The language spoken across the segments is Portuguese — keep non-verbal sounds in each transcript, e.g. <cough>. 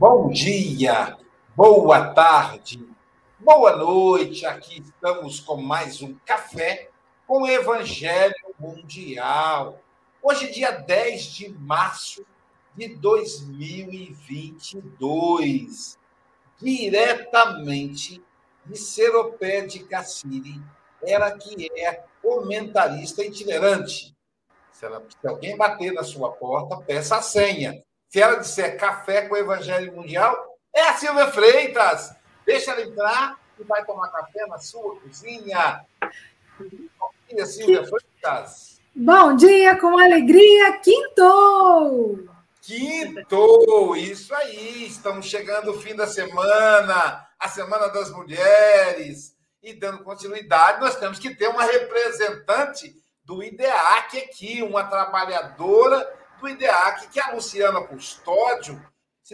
Bom dia, boa tarde, boa noite. Aqui estamos com mais um café com Evangelho Mundial. Hoje, dia 10 de março de 2022, diretamente de Seropé de Cassiri, ela que é comentarista itinerante. Se, se alguém bater na sua porta, peça a senha. Se ela disser café com o Evangelho Mundial, é a Silvia Freitas. Deixa ela entrar e vai tomar café na sua cozinha. Bom dia, Silvia Freitas. Bom dia, com alegria, quinto! Quinto, isso aí. Estamos chegando o fim da semana, a Semana das Mulheres. E dando continuidade, nós temos que ter uma representante do IDEAC aqui, uma trabalhadora do IDEAC, que é a Luciana Custódio.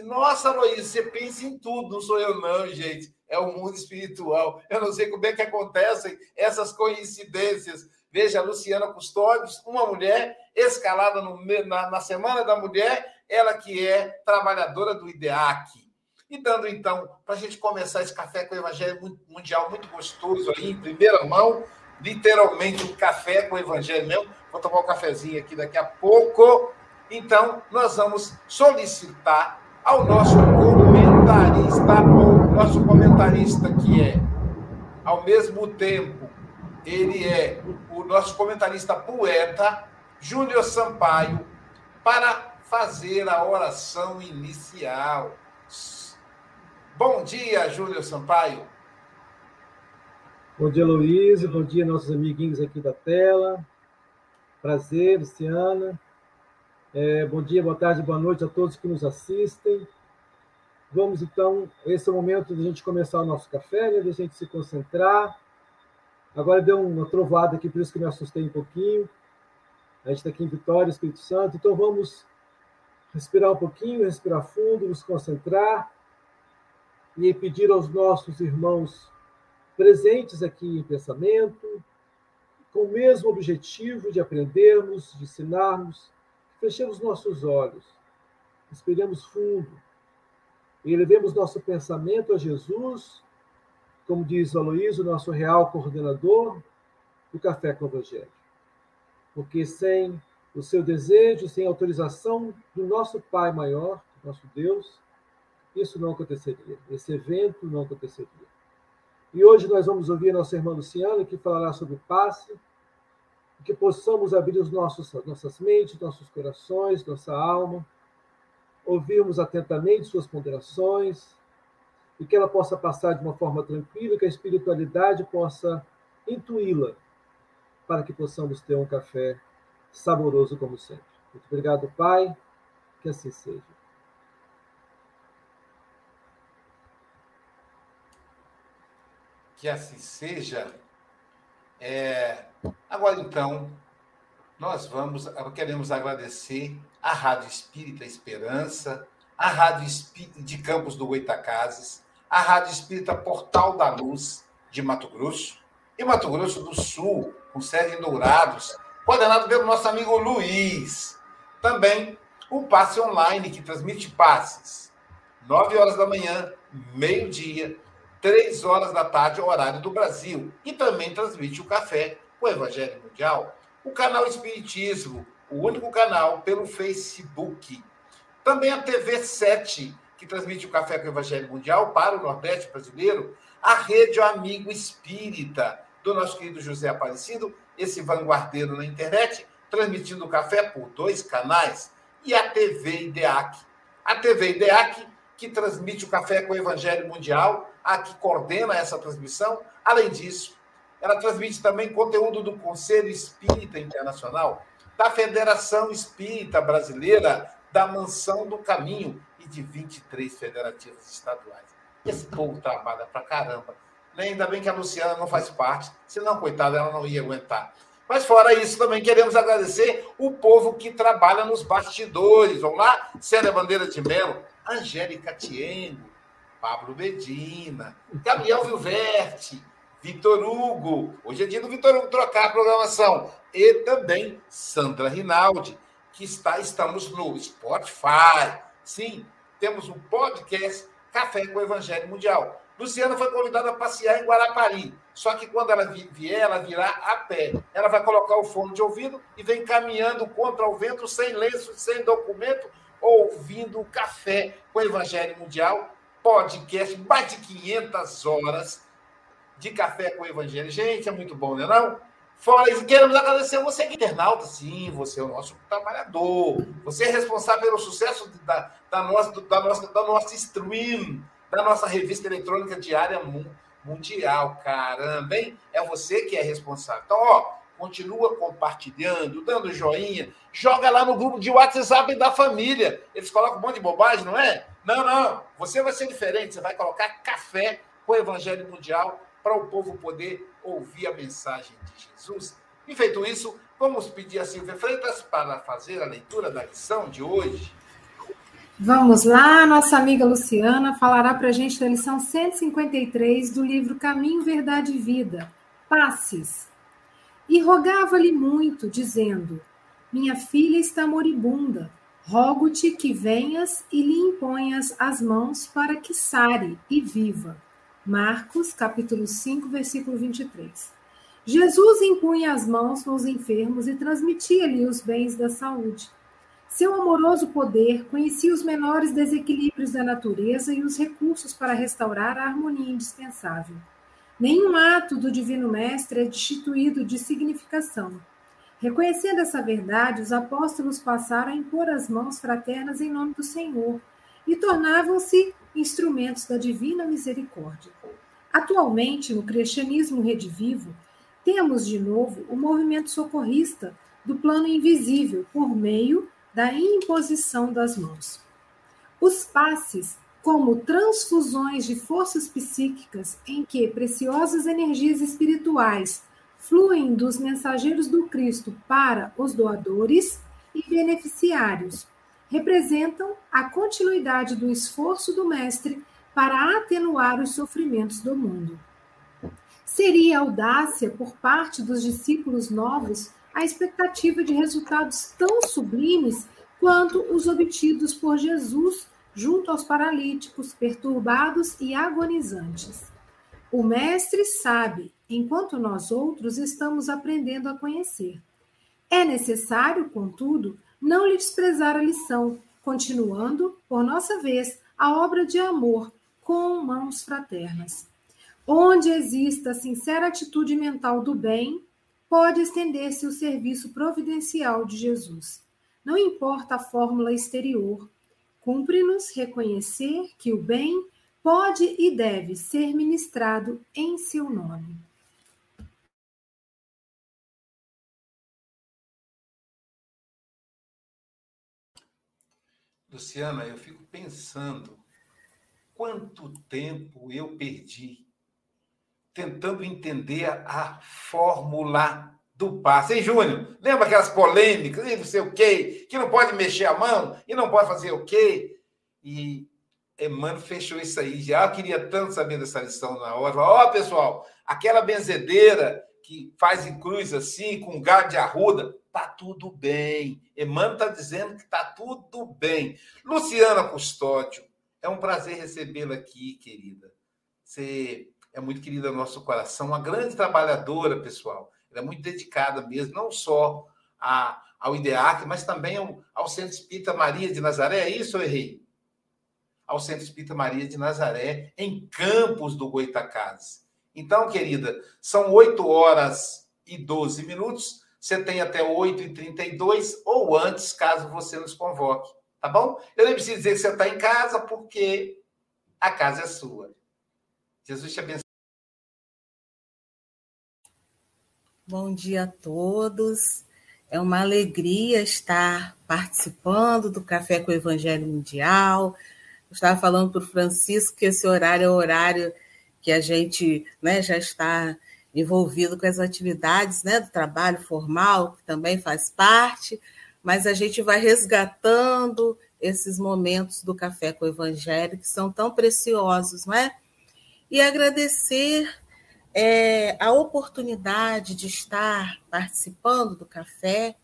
Nossa, Luiz, você pensa em tudo, não sou eu, não, gente. É o mundo espiritual. Eu não sei como é que acontecem essas coincidências. Veja, a Luciana Custódio, uma mulher escalada no, na, na Semana da Mulher, ela que é trabalhadora do IDEAC. E dando, então, para a gente começar esse café com o Evangelho Mundial muito gostoso aí, em primeira mão, literalmente um café com o Evangelho mesmo. Vou tomar um cafezinho aqui daqui a pouco. Então, nós vamos solicitar ao nosso comentarista, ou nosso comentarista que é, ao mesmo tempo, ele é o nosso comentarista poeta, Júnior Sampaio, para fazer a oração inicial. Bom dia, Júnior Sampaio. Bom dia, Luiz. Bom dia, nossos amiguinhos aqui da tela. Prazer, Luciana. É, bom dia, boa tarde, boa noite a todos que nos assistem. Vamos então, esse é o momento de a gente começar o nosso café, né, de a gente se concentrar. Agora deu uma trovada aqui, por isso que me assustei um pouquinho. A gente está aqui em Vitória, Espírito Santo, então vamos respirar um pouquinho, respirar fundo, nos concentrar e pedir aos nossos irmãos presentes aqui em pensamento, com o mesmo objetivo de aprendermos, de ensinarmos, Fechemos nossos olhos, respiremos fundo e elevemos nosso pensamento a Jesus, como diz o Aloysio, nosso real coordenador do Café com o Evangelho. Porque sem o seu desejo, sem autorização do nosso Pai maior, nosso Deus, isso não aconteceria, esse evento não aconteceria. E hoje nós vamos ouvir nossa irmã Luciana, que falará sobre passe que possamos abrir os nossos, nossas mentes, nossos corações, nossa alma, ouvirmos atentamente suas ponderações e que ela possa passar de uma forma tranquila, que a espiritualidade possa intuí-la para que possamos ter um café saboroso como sempre. Muito obrigado, Pai, que assim seja. Que assim seja. É... Agora, então, nós vamos, queremos agradecer à Rádio Espírita Esperança, à Rádio Espírita de Campos do Goitacazes, à Rádio Espírita Portal da Luz de Mato Grosso e Mato Grosso do Sul, com sede em Dourados, coordenado pelo nosso amigo Luiz. Também o Passe Online, que transmite passes. 9 horas da manhã, meio-dia, 3 horas da tarde, horário do Brasil. E também transmite o café, o Evangelho Mundial. O canal Espiritismo, o único canal pelo Facebook. Também a TV 7, que transmite o Café com o Evangelho Mundial para o Nordeste brasileiro. A Rede Amigo Espírita, do nosso querido José Aparecido, esse vanguardeiro na internet, transmitindo o café por dois canais, e a TV IDEAC. A TV IDEAC, que transmite o café com o Evangelho Mundial, a que coordena essa transmissão. Além disso, ela transmite também conteúdo do Conselho Espírita Internacional, da Federação Espírita Brasileira, da Mansão do Caminho e de 23 federativas estaduais. Esse povo trabalha pra caramba né? Ainda bem que a Luciana não faz parte, senão, coitada, ela não ia aguentar. Mas fora isso, também queremos agradecer o povo que trabalha nos bastidores. Vamos lá? Célia Bandeira de Melo, Angélica Tiengo, Pablo Medina, Gabriel Vilverte, Vitor Hugo. Hoje é dia do Vitor Hugo trocar a programação. E também Sandra Rinaldi, que está, estamos no Spotify. Sim, temos um podcast Café com o Evangelho Mundial. Luciana foi convidada a passear em Guarapari. Só que quando ela vier, ela virá a pé. Ela vai colocar o fone de ouvido e vem caminhando contra o vento, sem lenço, sem documento, ouvindo o café com o Evangelho Mundial. Podcast, mais de 500 horas de café com o Evangelho. Gente, é muito bom, não é não? Fora isso, queremos agradecer você que é internauta, sim, você é o nosso trabalhador. Você é responsável pelo sucesso da, da, nossa, da, nossa, da nossa stream da nossa revista eletrônica diária mundial. Caramba, hein? É você que é responsável. Então, ó, continua compartilhando, dando joinha, joga lá no grupo de WhatsApp da família. Eles colocam um monte de bobagem, não é? Não, não. Você vai ser diferente. Você vai colocar café com o Evangelho Mundial para o povo poder ouvir a mensagem de Jesus. E feito isso, vamos pedir a Silvia Freitas para fazer a leitura da lição de hoje. Vamos lá, nossa amiga Luciana falará para a gente da lição 153 do livro Caminho, Verdade e Vida, Passes. E rogava-lhe muito, dizendo: Minha filha está moribunda, rogo-te que venhas e lhe imponhas as mãos para que sare e viva. Marcos, capítulo 5, versículo 23. Jesus impunha as mãos nos enfermos e transmitia-lhe os bens da saúde. Seu amoroso poder conhecia os menores desequilíbrios da natureza e os recursos para restaurar a harmonia indispensável. Nenhum ato do Divino Mestre é destituído de significação. Reconhecendo essa verdade, os apóstolos passaram a impor as mãos fraternas em nome do Senhor e tornavam-se instrumentos da divina misericórdia. Atualmente, no cristianismo redivivo, temos de novo o movimento socorrista do plano invisível por meio da imposição das mãos. Os passes, como transfusões de forças psíquicas em que preciosas energias espirituais fluem dos mensageiros do Cristo para os doadores e beneficiários, representam a continuidade do esforço do Mestre para atenuar os sofrimentos do mundo. Seria audácia por parte dos discípulos novos a expectativa de resultados tão sublimes quanto os obtidos por Jesus junto aos paralíticos, perturbados e agonizantes. O Mestre sabe, enquanto nós outros estamos aprendendo a conhecer. É necessário, contudo, não lhe desprezar a lição, continuando, por nossa vez, a obra de amor com mãos fraternas. Onde exista sincera atitude mental do bem, pode estender-se o serviço providencial de Jesus. Não importa a fórmula exterior, cumpre-nos reconhecer que o bem pode e deve ser ministrado em seu nome. Luciana, eu fico pensando quanto tempo eu perdi tentando entender a fórmula do passe. Hein, Júnior? Lembra aquelas polêmicas, e não sei o quê, que não pode mexer a mão e não pode fazer o quê? E Emmanuel fechou isso aí. Já queria tanto saber dessa lição na hora. Ó, oh, pessoal, aquela benzedeira que faz em cruz assim, com gado de arruda, tá tudo bem. Emmanuel está dizendo que tá tudo bem. Luciana Custódio, é um prazer recebê-la aqui, querida. Você é muito querida no nosso coração, uma grande trabalhadora, pessoal. Ela é muito dedicada mesmo, não só a, ao IDEAC, mas também ao, ao Centro Espírita Maria de Nazaré. É isso, eu errei? Ao Centro Espírita Maria de Nazaré, em Campos do Goitacazes. Então, querida, são 8 horas e 12 minutos. Você tem até 8 e 32 ou antes, caso você nos convoque. Tá bom? Eu nem preciso dizer que você está em casa, porque a casa é sua. Jesus te abençoe. Bom dia a todos. É uma alegria estar participando do Café com o Evangelho Mundial. Eu estava falando para o Francisco que esse horário é o horário que a gente né, já está envolvido com as atividades né, do trabalho formal, que também faz parte, mas a gente vai resgatando esses momentos do Café com o Evangelho que são tão preciosos, não é? E agradecer é, a oportunidade de estar participando do café,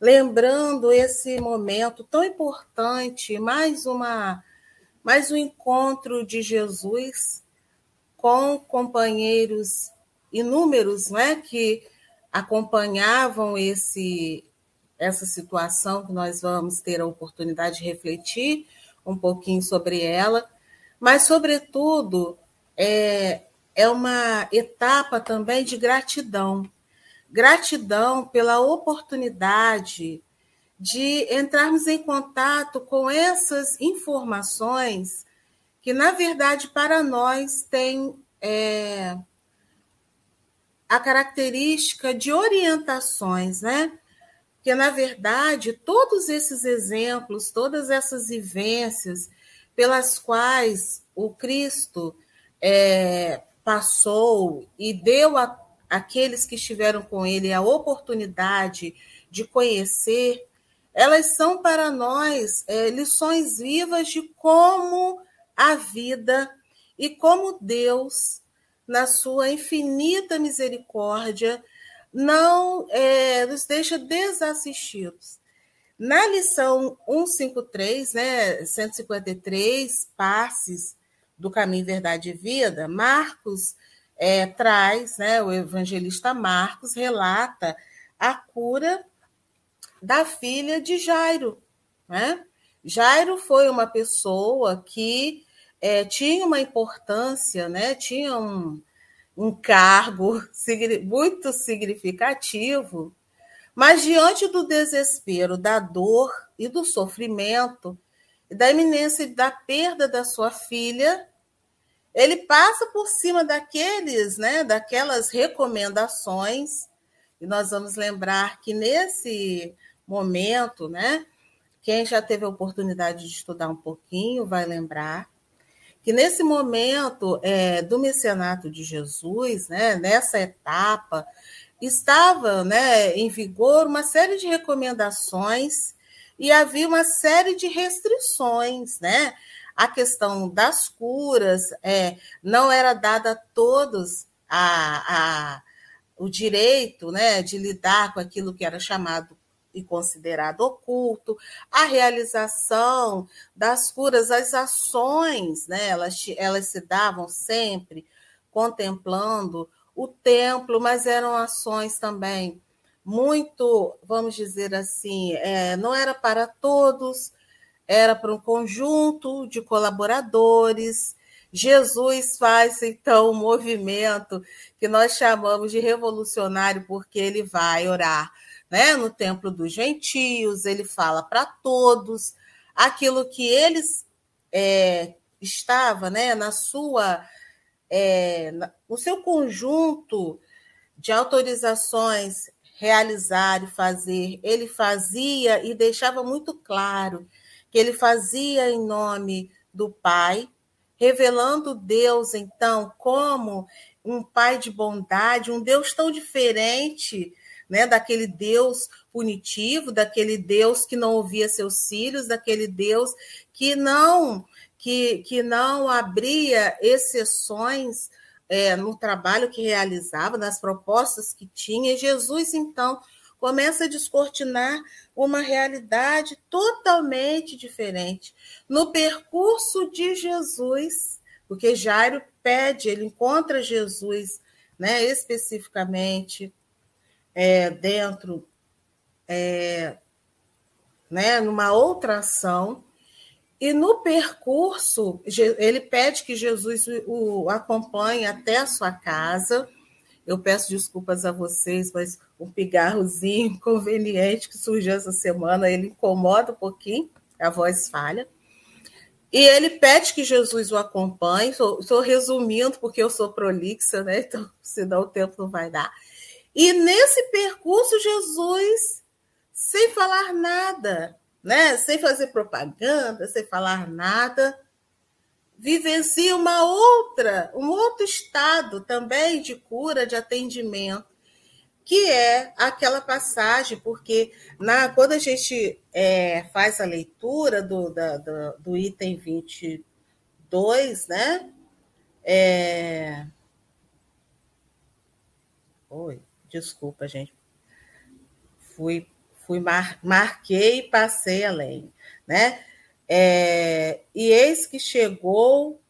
lembrando esse momento tão importante, mais uma mais um encontro de Jesus com companheiros inúmeros, não é, que acompanhavam esse essa situação que nós vamos ter a oportunidade de refletir um pouquinho sobre ela, mas sobretudo é, é uma etapa também de gratidão. Gratidão pela oportunidade de entrarmos em contato com essas informações que, na verdade, para nós têm é, a característica de orientações, né? Porque, na verdade, todos esses exemplos, todas essas vivências pelas quais o Cristo é, passou e deu a, àqueles que estiveram com ele a oportunidade de conhecer, elas são para nós é, lições vivas de como a vida e como Deus, na sua infinita misericórdia, não é, nos deixa desassistidos. Na lição 153, né, 153, passes do Caminho, Verdade e Vida, Marcos é, traz, né, o evangelista Marcos relata a cura da filha de Jairo. Né? Jairo foi uma pessoa que é, tinha uma importância, né, tinha um, um cargo <laughs> muito significativo, mas diante do desespero, da dor e do sofrimento, da iminência da perda da sua filha, ele passa por cima daqueles, né, daquelas recomendações, e nós vamos lembrar que nesse momento, né, quem já teve a oportunidade de estudar um pouquinho vai lembrar que nesse momento é, do mecenato de Jesus, né, nessa etapa, estava né, em vigor uma série de recomendações e havia uma série de restrições, né? A questão das curas é, não era dada a todos a, a, o direito né, de lidar com aquilo que era chamado e considerado oculto, a realização das curas, as ações, né, elas, elas se davam sempre contemplando o templo, mas eram ações também muito, vamos dizer assim, é, não era para todos, era para um conjunto de colaboradores. Jesus faz então um movimento que nós chamamos de revolucionário, porque ele vai orar né, no templo dos gentios, ele fala para todos aquilo que eles é, estava né, na sua é, no seu conjunto de autorizações realizar e fazer, ele fazia e deixava muito claro que ele fazia em nome do Pai, revelando Deus, então, como um Pai de bondade, um Deus tão diferente né, daquele Deus punitivo, daquele Deus que não ouvia seus filhos, daquele Deus que não que, que não abria exceções é, no trabalho que realizava, nas propostas que tinha. E Jesus, então, começa a descortinar uma realidade totalmente diferente. No percurso de Jesus, porque Jairo pede, ele encontra Jesus né, especificamente é, dentro, é, né, numa outra ação, e no percurso, ele pede que Jesus o acompanhe até a sua casa. Eu peço desculpas a vocês, mas um pigarrozinho <laughs> inconveniente que surgiu essa semana, ele incomoda um pouquinho, a voz falha. E ele pede que Jesus o acompanhe. Estou resumindo, porque eu sou prolixa, né? Então, <laughs> senão o tempo não vai dar. E nesse percurso, Jesus, sem falar nada, né? sem fazer propaganda, sem falar nada, vivencia uma outra, um outro estado também de cura, de atendimento, que é aquela passagem, porque na, quando a gente é, faz a leitura do, da, do, do item 22, né? É... Oi, desculpa, gente. Fui fui mar, marquei e passei além, né? É, e eis que chegou,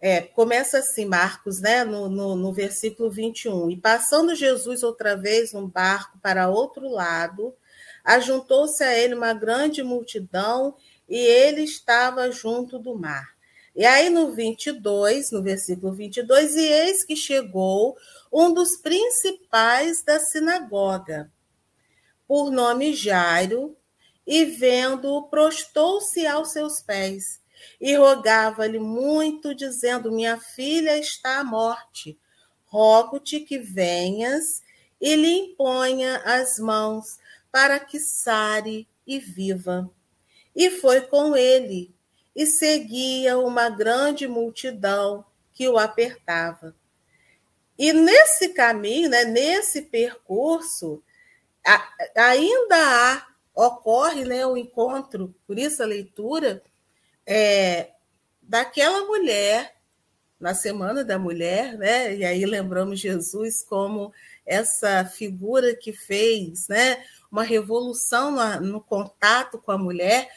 é, começa assim, Marcos, né, no, no, no versículo 21, e passando Jesus outra vez um barco para outro lado, ajuntou-se a ele uma grande multidão e ele estava junto do mar. E aí no 22, no versículo 22, e eis que chegou um dos principais da sinagoga, por nome Jairo, e vendo-o, prostou-se aos seus pés e rogava-lhe muito, dizendo: Minha filha está à morte. Rogo-te que venhas e lhe imponha as mãos para que sare e viva. E foi com ele, e seguia uma grande multidão que o apertava. E nesse caminho, né, nesse percurso, ainda há, ocorre né, o encontro, por isso a leitura, é, daquela mulher, na Semana da Mulher, né? e aí lembramos Jesus como essa figura que fez né, uma revolução no, no contato com a mulher,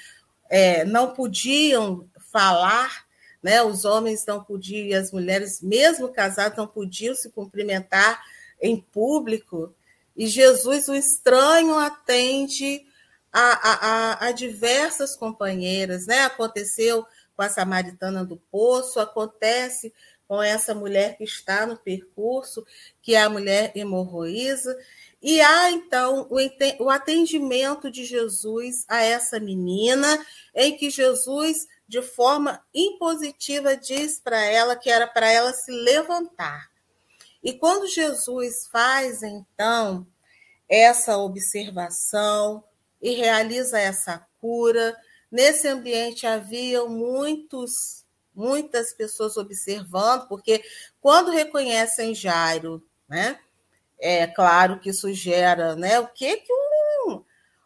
é, não podiam falar, né? os homens não podiam, as mulheres, mesmo casadas, não podiam se cumprimentar em público, e Jesus, o estranho, atende a, a, a, diversas companheiras, né? Aconteceu com a samaritana do poço, acontece com essa mulher que está no percurso, que é a mulher hemorroísa, e há então o atendimento de Jesus a essa menina, em que Jesus, de forma impositiva, diz para ela que era para ela se levantar. E quando Jesus faz, então, essa observação e realiza essa cura, nesse ambiente havia muitos, muitas pessoas observando, porque quando reconhecem Jairo, né, é claro que isso gera, né, o que que um,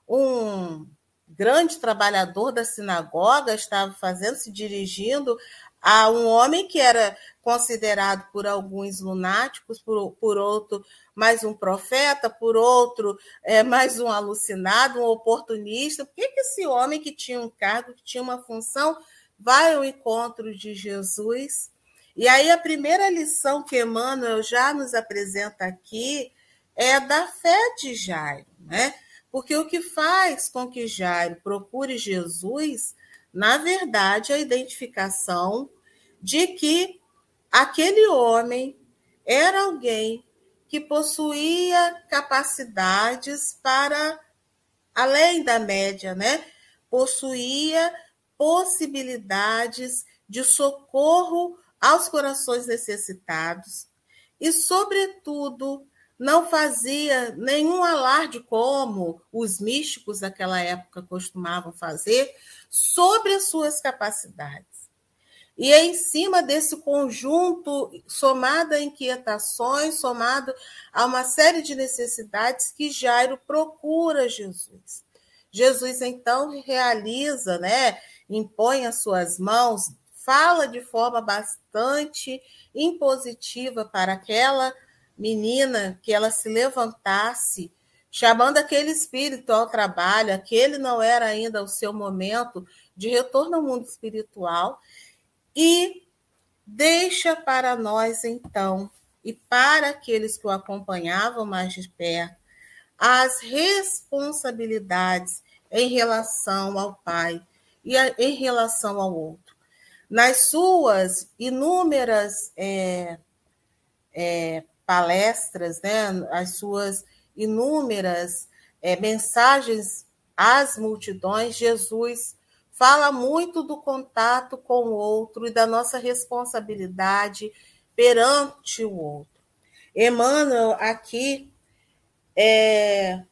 um grande trabalhador da sinagoga estava fazendo, se dirigindo a um homem que era considerado por alguns lunáticos, por, por outro mais um profeta, por outro é, mais um alucinado, um oportunista. Por que, que esse homem que tinha um cargo, que tinha uma função, vai ao encontro de Jesus? E aí a primeira lição que Emmanuel já nos apresenta aqui é da fé de Jairo, né? Porque o que faz com que Jairo procure Jesus, na verdade, é a identificação de que aquele homem era alguém que possuía capacidades para além da média, né? Possuía possibilidades de socorro aos corações necessitados e, sobretudo, não fazia nenhum alarde como os místicos daquela época costumavam fazer sobre as suas capacidades. E é em cima desse conjunto, somado a inquietações, somado a uma série de necessidades, que Jairo procura Jesus. Jesus, então, realiza, né, impõe as suas mãos, fala de forma bastante impositiva para aquela menina que ela se levantasse, chamando aquele espírito ao trabalho, aquele não era ainda o seu momento de retorno ao mundo espiritual, e deixa para nós, então, e para aqueles que o acompanhavam mais de perto, as responsabilidades em relação ao Pai e em relação ao outro. Nas suas inúmeras é, é, palestras, né, as suas inúmeras é, mensagens às multidões, Jesus fala muito do contato com o outro e da nossa responsabilidade perante o outro. Emmanuel aqui é,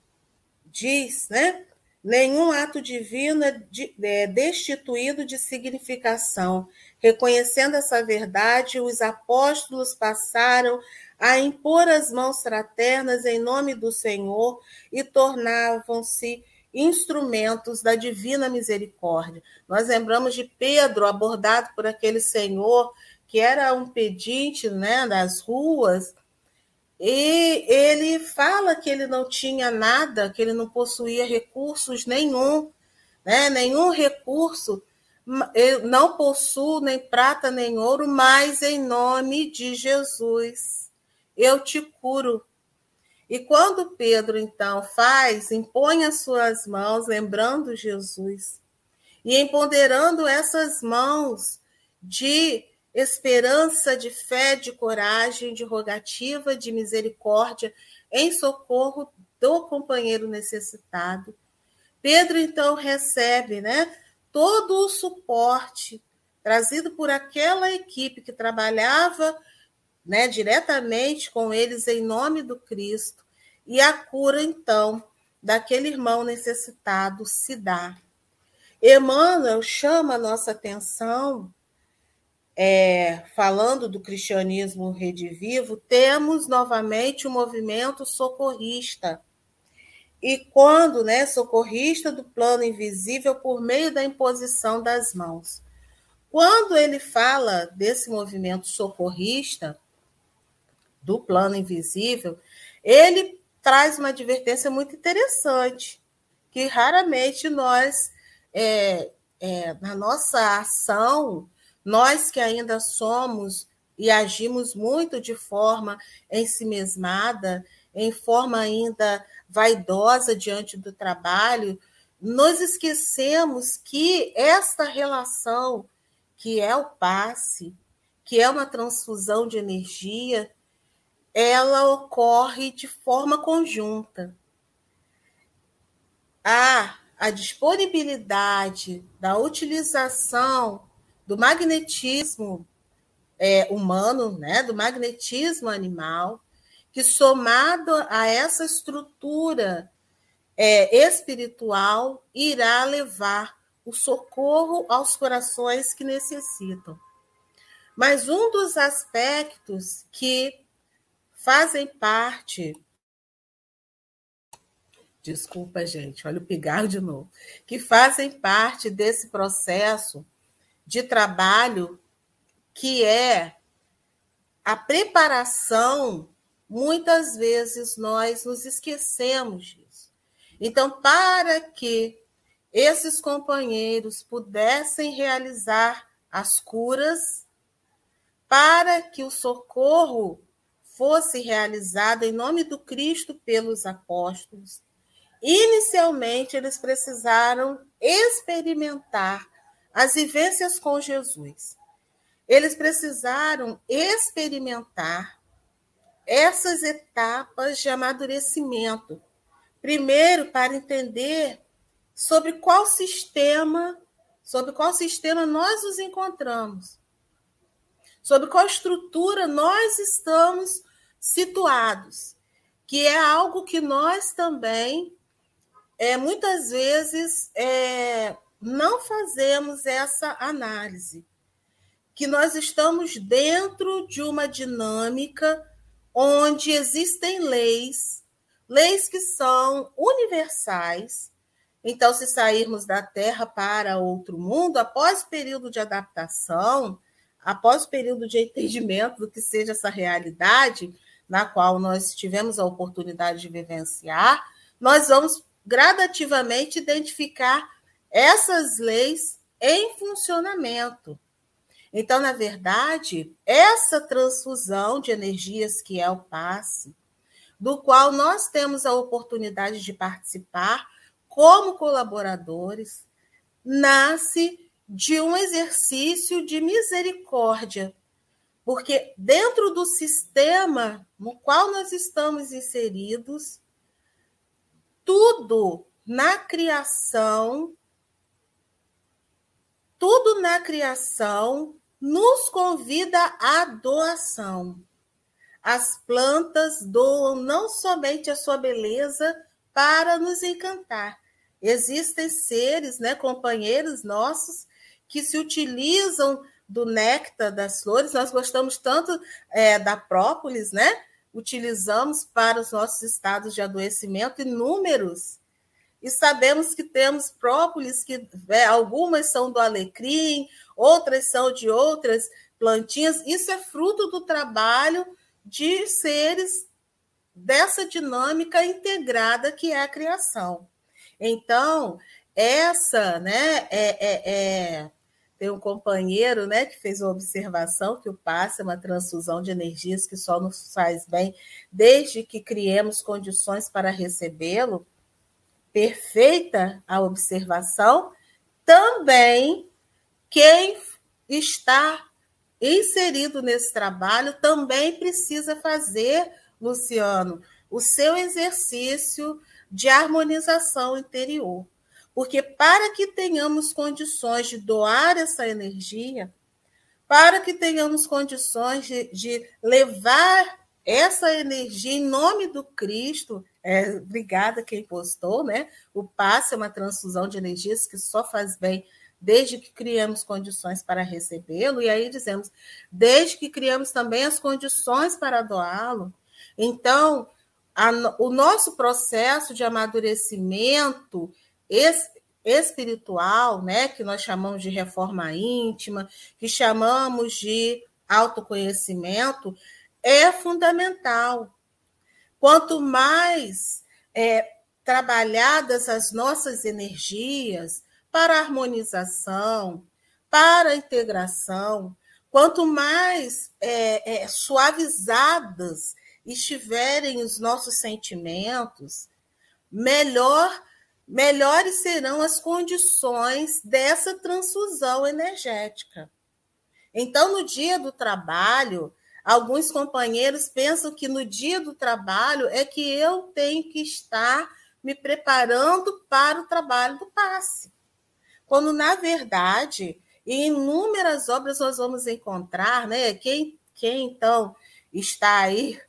diz, né? Nenhum ato divino é, é destituído de significação. Reconhecendo essa verdade, os apóstolos passaram a impor as mãos fraternas em nome do Senhor e tornavam-se instrumentos da divina misericórdia. Nós lembramos de Pedro abordado por aquele senhor que era um pedinte né, das ruas, e ele fala que ele não tinha nada, que ele não possuía recursos nenhum, né, nenhum recurso, não possuo nem prata nem ouro, mas em nome de Jesus eu te curo. E quando Pedro então faz, impõe as suas mãos, lembrando Jesus, e empoderando essas mãos de esperança, de fé, de coragem, de rogativa, de misericórdia, em socorro do companheiro necessitado. Pedro então recebe, né, todo o suporte trazido por aquela equipe que trabalhava né, diretamente com eles em nome do Cristo, e a cura, então, daquele irmão necessitado se dá. Emmanuel chama a nossa atenção, é, falando do cristianismo redivivo, temos novamente o movimento socorrista. E quando, né, socorrista do plano invisível por meio da imposição das mãos. Quando ele fala desse movimento socorrista, do plano invisível, ele traz uma advertência muito interessante, que raramente nós, é, é, na nossa ação, nós que ainda somos e agimos muito de forma ensimesmada, em forma ainda vaidosa diante do trabalho, nos esquecemos que esta relação, que é o passe, que é uma transfusão de energia, ela ocorre de forma conjunta. Há a disponibilidade da utilização do magnetismo é, humano, né, do magnetismo animal, que somado a essa estrutura é, espiritual irá levar o socorro aos corações que necessitam. Mas um dos aspectos que fazem parte. Desculpa, gente, olha o pigarro de novo. Que fazem parte desse processo de trabalho que é a preparação. Muitas vezes nós nos esquecemos disso. Então, para que esses companheiros pudessem realizar as curas, para que o socorro fosse realizada em nome do Cristo pelos apóstolos, inicialmente eles precisaram experimentar as vivências com Jesus. eles precisaram experimentar essas etapas de amadurecimento. Primeiro, para entender sobre qual sistema, sobre qual sistema nós nos encontramos, sobre qual estrutura nós estamos situados, que é algo que nós também é, muitas vezes é, não fazemos essa análise, que nós estamos dentro de uma dinâmica onde existem leis, leis que são universais. Então, se sairmos da Terra para outro mundo, após o período de adaptação, após o período de entendimento do que seja essa realidade, na qual nós tivemos a oportunidade de vivenciar, nós vamos gradativamente identificar essas leis em funcionamento. Então, na verdade, essa transfusão de energias que é o passe, do qual nós temos a oportunidade de participar como colaboradores, nasce de um exercício de misericórdia, porque dentro do sistema no qual nós estamos inseridos, tudo na criação, tudo na criação nos convida à doação. As plantas doam não somente a sua beleza para nos encantar. Existem seres, né, companheiros nossos, que se utilizam do néctar das flores. Nós gostamos tanto é, da própolis, né? utilizamos para os nossos estados de adoecimento inúmeros. E sabemos que temos própolis, que é, algumas são do alecrim, outras são de outras plantinhas. Isso é fruto do trabalho de seres dessa dinâmica integrada que é a criação. Então, essa né, é, é, é tem um companheiro né, que fez uma observação que o passe é uma transfusão de energias que só nos faz bem desde que criemos condições para recebê-lo. Perfeita a observação. Também quem está inserido nesse trabalho também precisa fazer, Luciano, o seu exercício de harmonização interior. Porque para que tenhamos condições de doar essa energia, para que tenhamos condições de, de levar essa energia em nome do Cristo, é, obrigada quem postou, né? O passe é uma transfusão de energias que só faz bem desde que criamos condições para recebê-lo, e aí dizemos, desde que criamos também as condições para doá-lo. Então, a, o nosso processo de amadurecimento espiritual, né, que nós chamamos de reforma íntima, que chamamos de autoconhecimento, é fundamental. Quanto mais é, trabalhadas as nossas energias para harmonização, para integração, quanto mais é, é, suavizadas estiverem os nossos sentimentos, melhor melhores serão as condições dessa transfusão energética. Então, no dia do trabalho, alguns companheiros pensam que no dia do trabalho é que eu tenho que estar me preparando para o trabalho do passe. Quando, na verdade, em inúmeras obras nós vamos encontrar, né? Quem, quem então está aí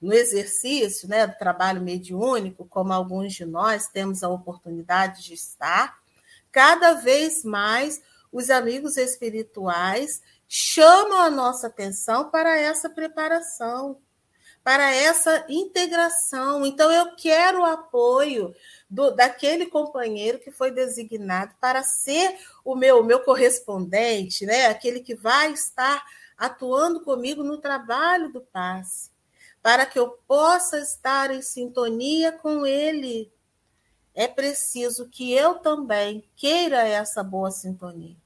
no exercício né, do trabalho mediúnico, como alguns de nós temos a oportunidade de estar, cada vez mais os amigos espirituais chamam a nossa atenção para essa preparação, para essa integração. Então, eu quero o apoio do, daquele companheiro que foi designado para ser o meu, meu correspondente, né? aquele que vai estar atuando comigo no trabalho do passe para que eu possa estar em sintonia com Ele, é preciso que eu também queira essa boa sintonia.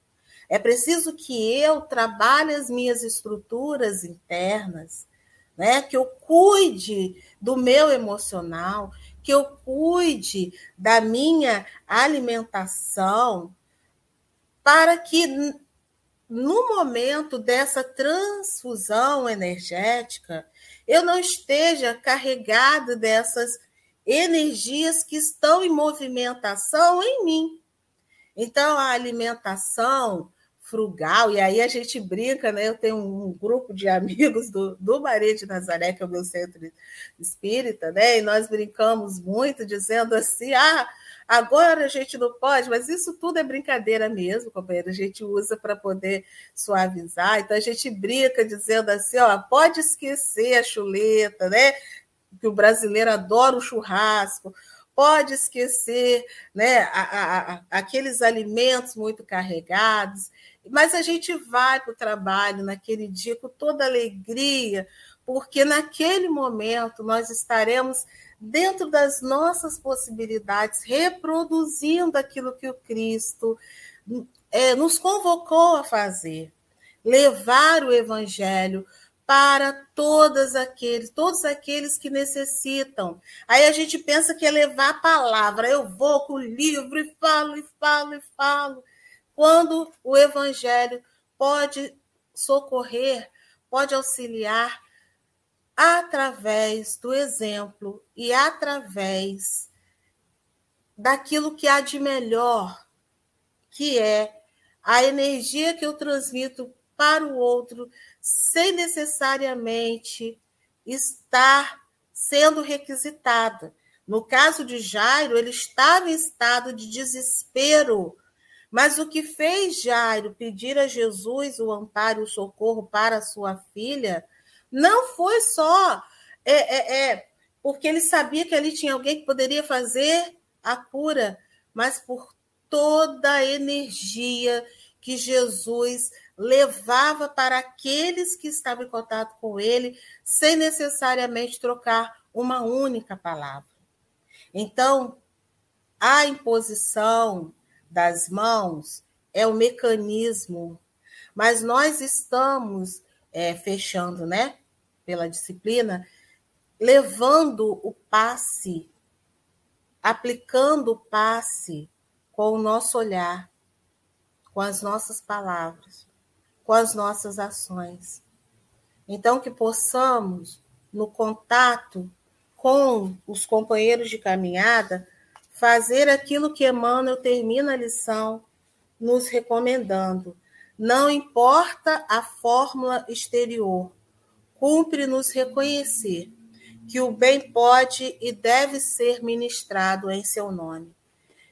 É preciso que eu trabalhe as minhas estruturas internas, né? que eu cuide do meu emocional, que eu cuide da minha alimentação, para que no momento dessa transfusão energética, eu não esteja carregado dessas energias que estão em movimentação em mim. Então, a alimentação frugal, e aí a gente brinca, né? Eu tenho um grupo de amigos do, do Maria de Nazaré, que é o meu centro espírita, né? E nós brincamos muito, dizendo assim: ah, agora a gente não pode, mas isso tudo é brincadeira mesmo, companheiro. A gente usa para poder suavizar. Então a gente brinca dizendo assim: ó, pode esquecer a chuleta, né? Que o brasileiro adora o churrasco pode esquecer né, a, a, a, aqueles alimentos muito carregados, mas a gente vai para o trabalho naquele dia com toda alegria, porque naquele momento nós estaremos dentro das nossas possibilidades, reproduzindo aquilo que o Cristo é, nos convocou a fazer, levar o Evangelho para todos aqueles, todos aqueles que necessitam. Aí a gente pensa que é levar a palavra. Eu vou com o livro e falo, e falo, e falo. Quando o evangelho pode socorrer, pode auxiliar através do exemplo e através daquilo que há de melhor, que é a energia que eu transmito para o outro sem necessariamente estar sendo requisitada. No caso de Jairo, ele estava em estado de desespero, mas o que fez Jairo pedir a Jesus o amparo e o socorro para sua filha não foi só é, é, é, porque ele sabia que ali tinha alguém que poderia fazer a cura, mas por toda a energia que Jesus levava para aqueles que estavam em contato com ele, sem necessariamente trocar uma única palavra. Então, a imposição das mãos é o mecanismo, mas nós estamos é, fechando, né, pela disciplina, levando o passe, aplicando o passe com o nosso olhar, com as nossas palavras com as nossas ações. Então, que possamos, no contato com os companheiros de caminhada, fazer aquilo que Emmanuel termina a lição nos recomendando. Não importa a fórmula exterior, cumpre nos reconhecer que o bem pode e deve ser ministrado em seu nome.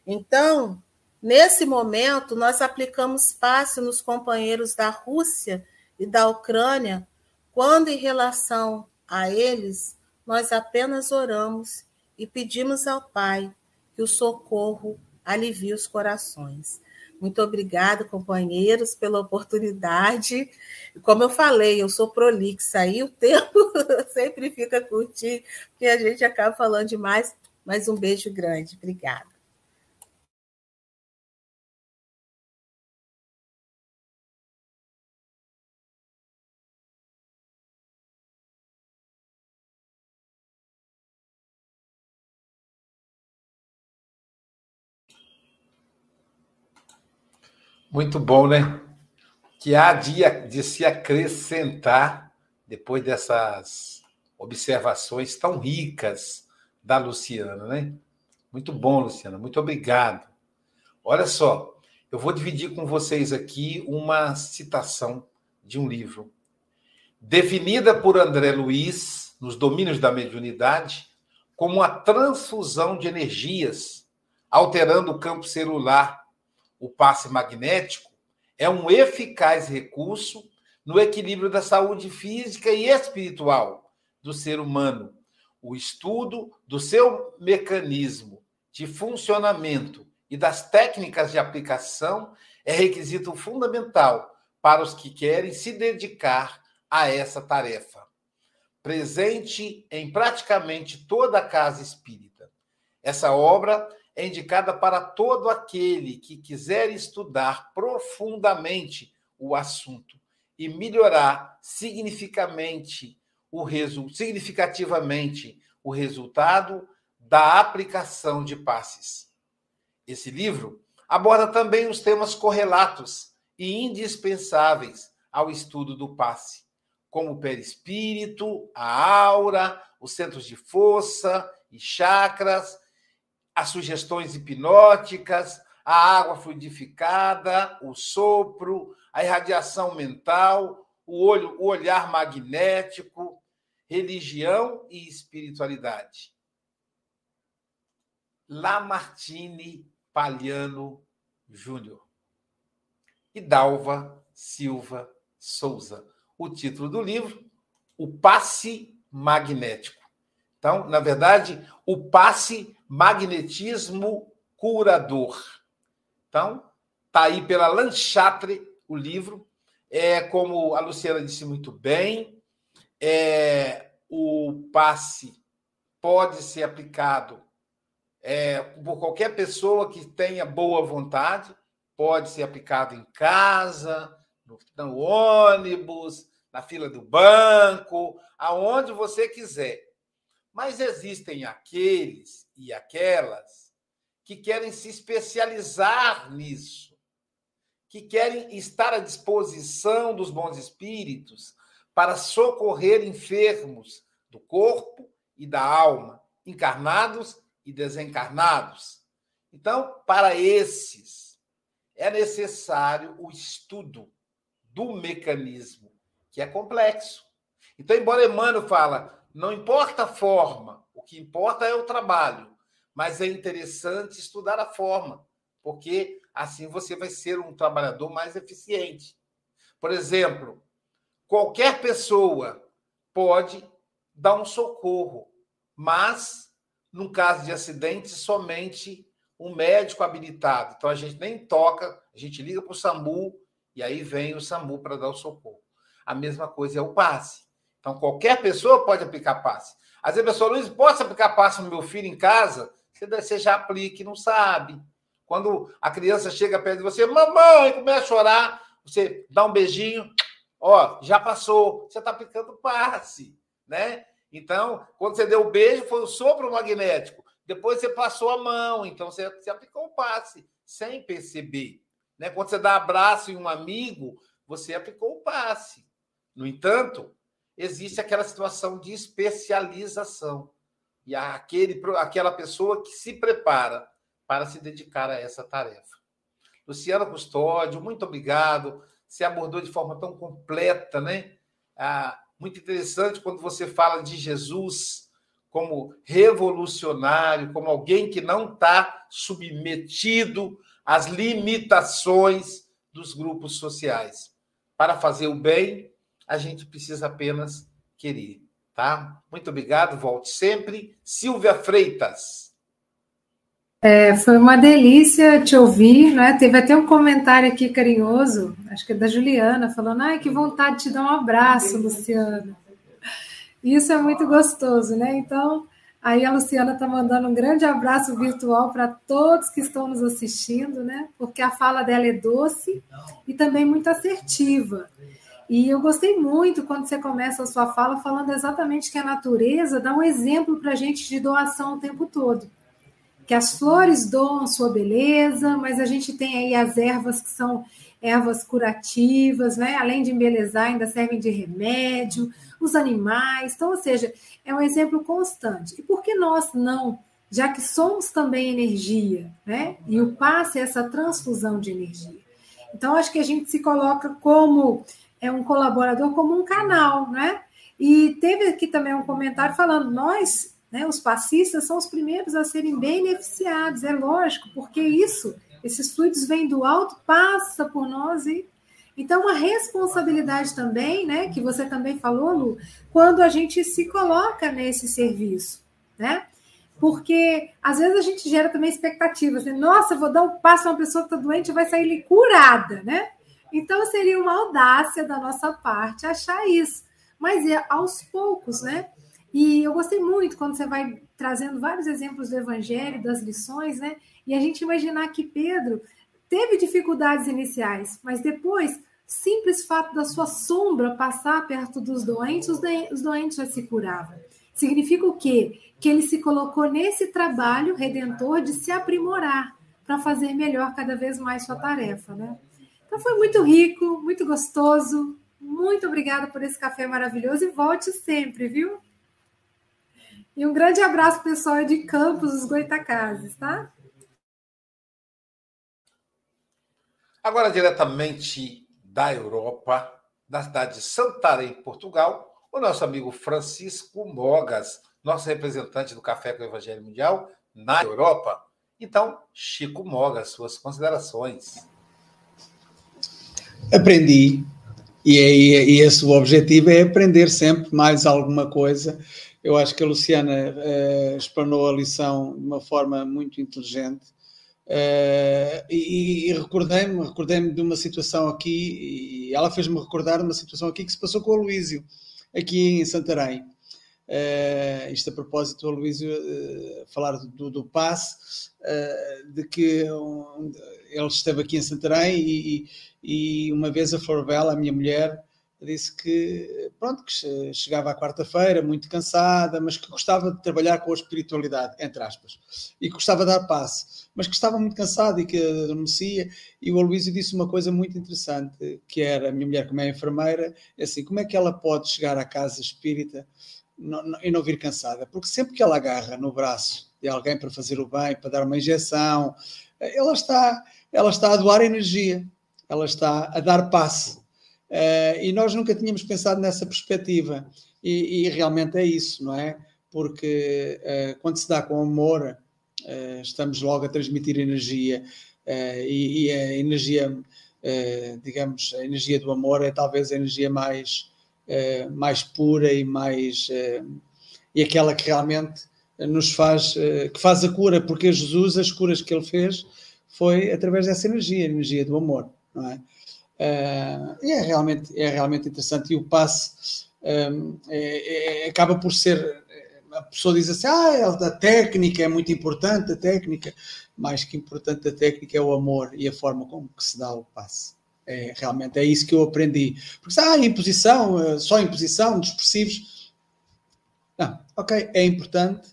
Então, Nesse momento, nós aplicamos passe nos companheiros da Rússia e da Ucrânia, quando, em relação a eles, nós apenas oramos e pedimos ao Pai que o socorro alivie os corações. Muito obrigada, companheiros, pela oportunidade. Como eu falei, eu sou prolixa, aí o <laughs> tempo sempre fica curtinho, porque a gente acaba falando demais. Mas um beijo grande. Obrigada. Muito bom, né? Que há de, de se acrescentar depois dessas observações tão ricas da Luciana, né? Muito bom, Luciana, muito obrigado. Olha só, eu vou dividir com vocês aqui uma citação de um livro, definida por André Luiz, nos domínios da mediunidade, como a transfusão de energias, alterando o campo celular o passe magnético, é um eficaz recurso no equilíbrio da saúde física e espiritual do ser humano. O estudo do seu mecanismo de funcionamento e das técnicas de aplicação é requisito fundamental para os que querem se dedicar a essa tarefa. Presente em praticamente toda a casa espírita. Essa obra é indicada para todo aquele que quiser estudar profundamente o assunto e melhorar significativamente o, resu significativamente o resultado da aplicação de passes. Esse livro aborda também os temas correlatos e indispensáveis ao estudo do passe, como o perispírito, a aura, os centros de força e chakras, as sugestões hipnóticas, a água fluidificada, o sopro, a irradiação mental, o, olho, o olhar magnético, religião e espiritualidade. Lamartine Palhano Júnior e Dalva Silva Souza. O título do livro, O Passe Magnético. Então, na verdade, o passe magnetismo curador. Então, tá aí pela Lanchatre o livro. É como a Luciana disse muito bem, é, o passe pode ser aplicado é, por qualquer pessoa que tenha boa vontade, pode ser aplicado em casa, no, no ônibus, na fila do banco, aonde você quiser. Mas existem aqueles e aquelas que querem se especializar nisso, que querem estar à disposição dos bons espíritos para socorrer enfermos do corpo e da alma, encarnados e desencarnados. Então, para esses, é necessário o estudo do mecanismo, que é complexo. Então, embora Emmanuel fala, não importa a forma, o que importa é o trabalho, mas é interessante estudar a forma, porque assim você vai ser um trabalhador mais eficiente. Por exemplo, qualquer pessoa pode dar um socorro, mas num caso de acidente, somente um médico habilitado. Então a gente nem toca, a gente liga para o SAMU e aí vem o SAMU para dar o socorro. A mesma coisa é o passe. Então qualquer pessoa pode aplicar passe. Às vezes a pessoa, Luiz, posso aplicar passe no meu filho em casa? Você já aplica e não sabe. Quando a criança chega perto de você, mamãe, começa a chorar, você dá um beijinho, ó, já passou, você está aplicando passe, né? Então, quando você deu o beijo, foi o sopro magnético. Depois você passou a mão, então você, você aplicou o passe, sem perceber. Né? Quando você dá abraço em um amigo, você aplicou o passe. No entanto, existe aquela situação de especialização. E aquele, aquela pessoa que se prepara para se dedicar a essa tarefa. Luciana Custódio, muito obrigado. Você abordou de forma tão completa, né? Ah, muito interessante quando você fala de Jesus como revolucionário, como alguém que não está submetido às limitações dos grupos sociais. Para fazer o bem, a gente precisa apenas querer, tá? Muito obrigado, volte sempre. Silvia Freitas. É, foi uma delícia te ouvir, né? Teve até um comentário aqui carinhoso, acho que é da Juliana, falando: ai, que vontade de te dar um abraço, Luciana. Isso é muito gostoso, né? Então, aí a Luciana está mandando um grande abraço virtual para todos que estão nos assistindo, né? Porque a fala dela é doce e também muito assertiva. E eu gostei muito quando você começa a sua fala falando exatamente que a natureza dá um exemplo para a gente de doação o tempo todo que as flores doam sua beleza, mas a gente tem aí as ervas que são ervas curativas, né? Além de embelezar, ainda servem de remédio, os animais. Então, ou seja, é um exemplo constante. E por que nós não, já que somos também energia, né? E o passe é essa transfusão de energia. Então, acho que a gente se coloca como é um colaborador, como um canal, né? E teve aqui também um comentário falando: nós né? Os passistas são os primeiros a serem beneficiados, é lógico, porque isso, esses fluidos vêm do alto, passa por nós e então, uma responsabilidade também, né, que você também falou, Lu, quando a gente se coloca nesse serviço, né? Porque às vezes a gente gera também expectativas, né? Nossa, vou dar um passo a uma pessoa que está doente vai sair curada, né? Então seria uma audácia da nossa parte achar isso. Mas é aos poucos, né? E eu gostei muito quando você vai trazendo vários exemplos do Evangelho, das lições, né? E a gente imaginar que Pedro teve dificuldades iniciais, mas depois, simples fato da sua sombra passar perto dos doentes, os doentes já se curavam. Significa o quê? Que ele se colocou nesse trabalho redentor de se aprimorar para fazer melhor cada vez mais sua tarefa, né? Então foi muito rico, muito gostoso. Muito obrigada por esse café maravilhoso e volte sempre, viu? E um grande abraço pessoal de Campos dos Goitacazes, tá? Agora, diretamente da Europa, da cidade de Santarém, Portugal, o nosso amigo Francisco Mogas, nosso representante do Café com o Evangelho Mundial na Europa. Então, Chico Mogas, suas considerações. Aprendi, e, é, e esse o objetivo é aprender sempre mais alguma coisa. Eu acho que a Luciana uh, explanou a lição de uma forma muito inteligente Uh, e, e recordei-me recordei de uma situação aqui, e ela fez-me recordar de uma situação aqui que se passou com o Luísio, aqui em Santarém. Uh, isto a propósito, o Luísio uh, falar do, do passe, uh, de que um, ele esteve aqui em Santarém e, e uma vez a Florbela, a minha mulher, disse que pronto que chegava à quarta-feira muito cansada, mas que gostava de trabalhar com a espiritualidade, entre aspas, e que gostava de dar passe, mas que estava muito cansada e que adormecia. E o Aloysio disse uma coisa muito interessante, que era a minha mulher, como é enfermeira, é assim, como é que ela pode chegar à casa espírita e não vir cansada? Porque sempre que ela agarra no braço de alguém para fazer o bem, para dar uma injeção, ela está, ela está a doar energia, ela está a dar passe Uh, e nós nunca tínhamos pensado nessa perspectiva. E, e realmente é isso, não é? Porque uh, quando se dá com amor, uh, estamos logo a transmitir energia. E, e, a energia, digamos, a energia do amor é talvez a energia mais, mais pura e mais. e aquela que realmente nos faz, que faz a cura, porque Jesus, as curas que ele fez, foi através dessa energia, a energia do amor, não é? Uh, é, realmente, é realmente interessante. E o passe um, é, é, acaba por ser. A pessoa diz assim: ah, a técnica é muito importante, a técnica. Mais que importante a técnica é o amor e a forma como que se dá o passe. É, realmente é isso que eu aprendi. Porque, ah, imposição, só imposição, dispersivos. Não, ok, é importante,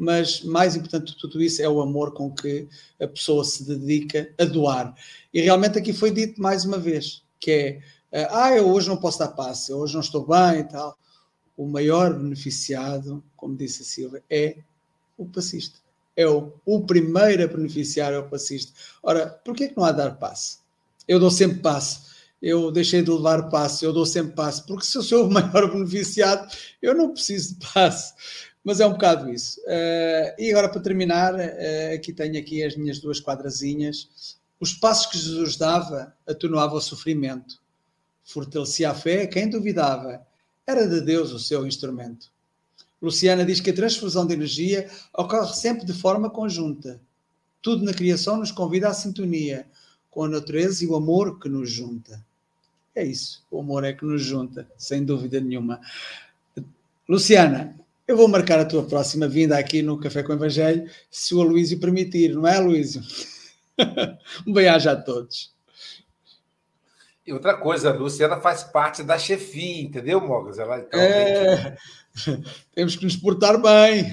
mas mais importante de tudo isso é o amor com que a pessoa se dedica a doar. E realmente aqui foi dito mais uma vez, que é, eh, ah, eu hoje não posso dar passe, eu hoje não estou bem e tal. O maior beneficiado, como disse a Silvia, é o passista. É o, o primeiro a beneficiar é o passista. Ora, porquê que não há dar passe? Eu dou sempre passe eu deixei de levar passe, eu dou sempre passe, porque se eu sou o maior <laughs> beneficiado, eu não preciso de passe. Mas é um bocado isso. Uh, e agora, para terminar, uh, aqui tenho aqui as minhas duas quadrazinhas. Os passos que Jesus dava atenuava o sofrimento, fortalecia a fé quem duvidava. Era de Deus o seu instrumento. Luciana diz que a transfusão de energia ocorre sempre de forma conjunta. Tudo na criação nos convida à sintonia com a natureza e o amor que nos junta. É isso, o amor é que nos junta, sem dúvida nenhuma. Luciana, eu vou marcar a tua próxima vinda aqui no Café com o Evangelho, se o Aloísio permitir, não é, Aloísio? <laughs> um beijo a todos. E outra coisa, a Luciana faz parte da chefia, entendeu, Mogas? Ela, então, é... <laughs> Temos que nos portar bem.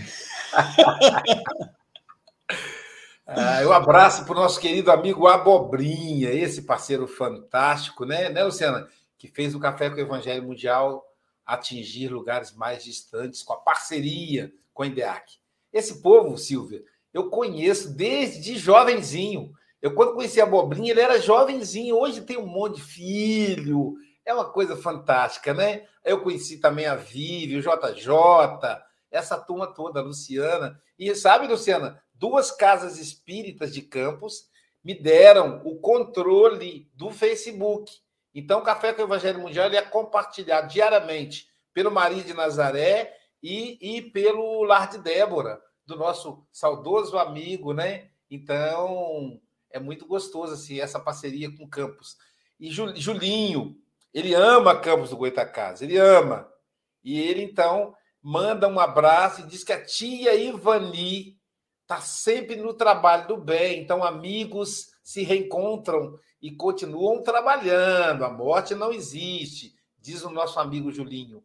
<laughs> ah, um abraço para o nosso querido amigo Abobrinha, esse parceiro fantástico, né, né, Luciana? Que fez o Café com o Evangelho Mundial atingir lugares mais distantes com a parceria com a INDEAC. Esse povo, Silvia, eu conheço desde jovenzinho. Eu, quando conheci a Bobrinha, ele era jovenzinho. Hoje tem um monte de filho. É uma coisa fantástica, né? Eu conheci também a Vivi, o JJ, essa turma toda, a Luciana. E sabe, Luciana, duas casas espíritas de Campos me deram o controle do Facebook. Então, o Café com o Evangelho Mundial é compartilhado diariamente pelo Maria de Nazaré e, e pelo Lar de Débora do nosso saudoso amigo, né? Então, é muito gostoso assim, essa parceria com Campos. E Julinho, ele ama Campos do Goitacás, ele ama. E ele, então, manda um abraço e diz que a tia Ivani está sempre no trabalho do bem. Então, amigos se reencontram e continuam trabalhando. A morte não existe, diz o nosso amigo Julinho.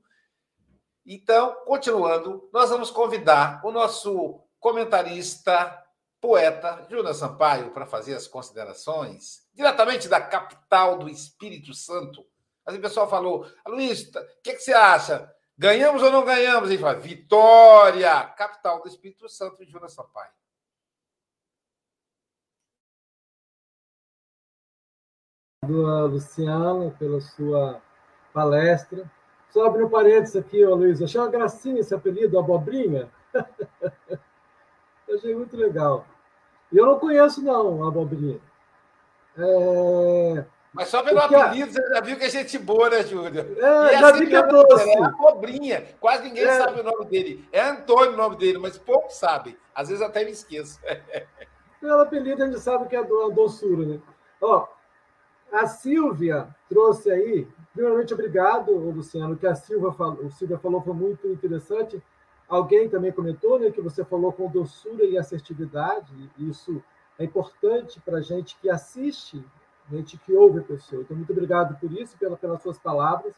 Então, continuando, nós vamos convidar o nosso comentarista poeta Júnior Sampaio para fazer as considerações, diretamente da capital do Espírito Santo. Mas o pessoal falou, Luiz, o que, que você acha? Ganhamos ou não ganhamos? Ele fala, Vitória, capital do Espírito Santo, Júnior Sampaio. Luciana, pela sua palestra. Só abrindo parênteses aqui, ó, Luiz. Achei uma gracinha esse apelido, Abobrinha. <laughs> Achei muito legal. E eu não conheço, não, a Abobrinha. É... Mas só pelo Porque... apelido você já viu que é gente boa, né, Júlio? É, e já vi que é doce. É abobrinha. Quase ninguém é. sabe o nome dele. É Antônio o nome dele, mas poucos sabem. Às vezes até me esqueço. <laughs> Pelo apelido a gente sabe que é a doçura, né? Ó, a Silvia trouxe aí, primeiramente, obrigado, Luciano, que a Silvia falou, o Silvia falou foi muito interessante. Alguém também comentou né, que você falou com doçura e assertividade, isso é importante para a gente que assiste, gente que ouve a pessoa. Então, muito obrigado por isso, pela, pelas suas palavras.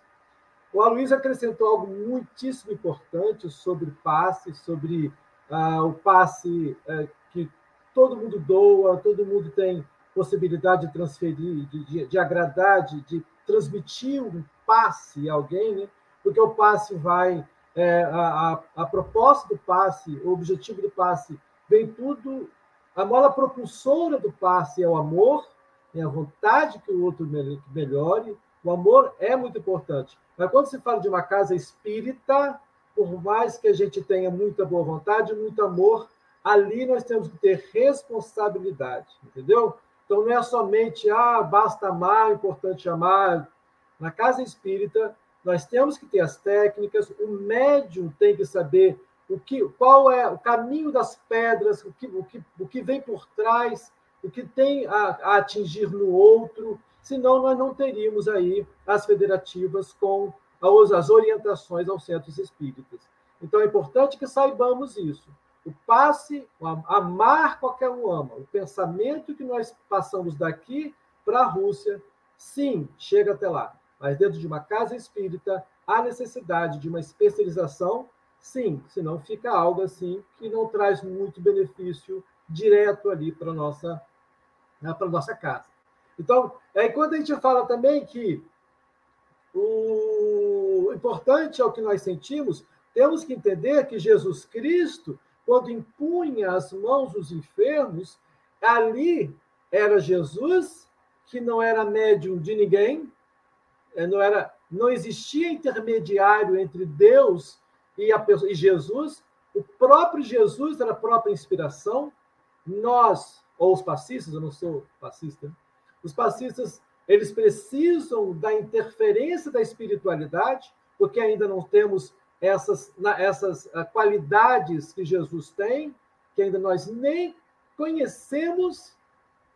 O Aloysio acrescentou algo muitíssimo importante sobre passe, sobre ah, o passe eh, que todo mundo doa, todo mundo tem possibilidade de transferir, de, de, de agradar, de, de, transmitir um passe a alguém, né? porque o passe vai, é, a, a, a, proposta do passe, o objetivo do passe, vem tudo, a mola propulsora do passe é o amor, é a vontade que o outro melhore, o amor é muito importante. Mas quando se fala de uma casa espírita, por mais que a gente tenha muita boa vontade, muito amor, ali nós temos que ter responsabilidade, entendeu? Então, não é somente, ah, basta amar, é importante amar. Na casa espírita, nós temos que ter as técnicas, o médium tem que saber o que, qual é o caminho das pedras, o que, o que, o que vem por trás, o que tem a, a atingir no outro, senão nós não teríamos aí as federativas com as orientações aos centros espíritas. Então, é importante que saibamos isso. O passe, amar qualquer um ama. O pensamento que nós passamos daqui para a Rússia, sim, chega até lá. Mas dentro de uma casa espírita, há necessidade de uma especialização, sim, senão fica algo assim que não traz muito benefício direto ali para a nossa, né, nossa casa. Então, é, quando a gente fala também que o importante é o que nós sentimos, temos que entender que Jesus Cristo quando impunha as mãos dos enfermos, ali era Jesus, que não era médium de ninguém, é, não era, não existia intermediário entre Deus e, a, e Jesus. O próprio Jesus era a própria inspiração. Nós, ou os passistas, eu não sou passista, os passistas, eles precisam da interferência da espiritualidade, porque ainda não temos essas, essas ah, qualidades que Jesus tem, que ainda nós nem conhecemos,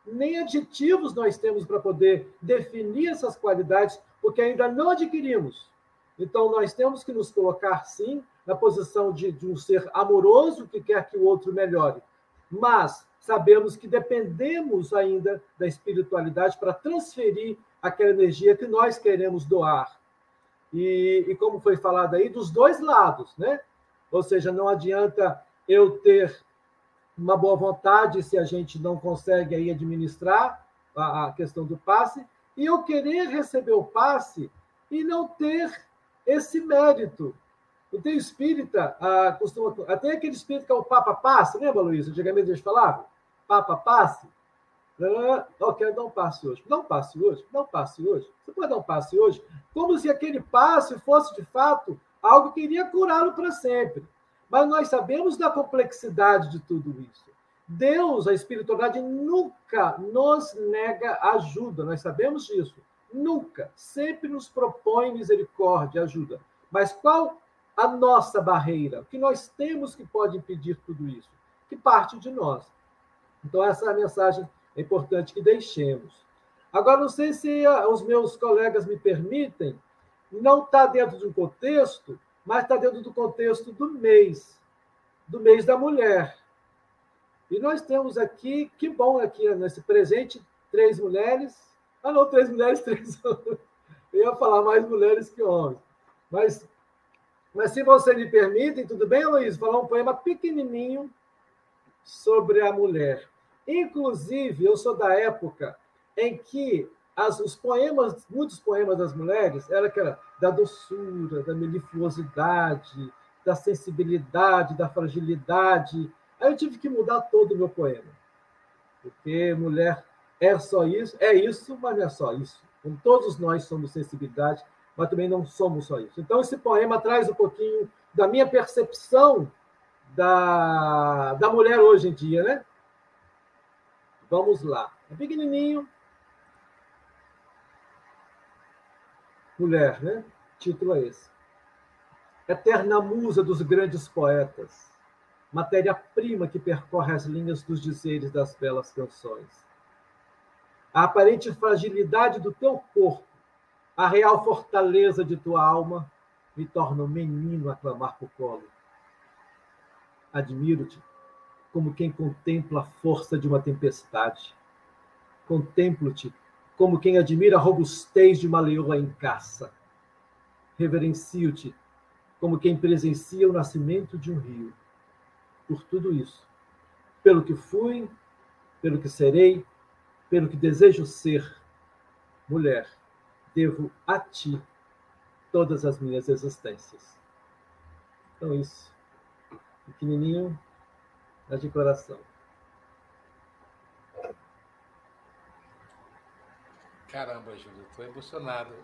nem adjetivos nós temos para poder definir essas qualidades, porque ainda não adquirimos. Então, nós temos que nos colocar, sim, na posição de, de um ser amoroso que quer que o outro melhore. Mas sabemos que dependemos ainda da espiritualidade para transferir aquela energia que nós queremos doar e, e como foi falado aí, dos dois lados, né? Ou seja, não adianta eu ter uma boa vontade se a gente não consegue aí administrar a, a questão do passe, e eu querer receber o passe e não ter esse mérito. Tem espírita, ah, costuma, até aquele espírito que é o Papa Passe, lembra, Luiz? Antigamente eles falavam? Papa Passe. Eu quero dar um passe hoje. Dá um passe hoje? Dá um passe hoje? Você pode dar um passe hoje? Como se aquele passe fosse, de fato, algo que iria curá-lo para sempre. Mas nós sabemos da complexidade de tudo isso. Deus, a espiritualidade, nunca nos nega ajuda. Nós sabemos disso. Nunca. Sempre nos propõe misericórdia, ajuda. Mas qual a nossa barreira? O que nós temos que pode impedir tudo isso? Que parte de nós. Então, essa é a mensagem é importante que deixemos. Agora, não sei se os meus colegas me permitem, não está dentro de um contexto, mas está dentro do contexto do mês, do mês da mulher. E nós temos aqui, que bom aqui nesse presente, três mulheres. Ah, não, três mulheres, <laughs> três homens. Eu ia falar mais mulheres que homens. Mas, mas se você me permitem, tudo bem, Luiz? Falar um poema pequenininho sobre a mulher. Inclusive, eu sou da época em que as, os poemas, muitos poemas das mulheres, era aquela da doçura, da mellifluosidade, da sensibilidade, da fragilidade. Aí eu tive que mudar todo o meu poema. Porque mulher é só isso, é isso, mas não é só isso. Como todos nós somos sensibilidade, mas também não somos só isso. Então, esse poema traz um pouquinho da minha percepção da, da mulher hoje em dia, né? Vamos lá. É pequenininho, mulher, né? Título é esse. Eterna musa dos grandes poetas, matéria-prima que percorre as linhas dos dizeres das belas canções. A aparente fragilidade do teu corpo, a real fortaleza de tua alma, me torna um menino a clamar por colo. Admiro-te como quem contempla a força de uma tempestade. Contemplo-te como quem admira a robustez de uma leoa em caça. Reverencio-te como quem presencia o nascimento de um rio. Por tudo isso, pelo que fui, pelo que serei, pelo que desejo ser, mulher, devo a ti todas as minhas existências. Então, isso. Pequenininho, mas de coração. Caramba, Júlio, estou emocionado.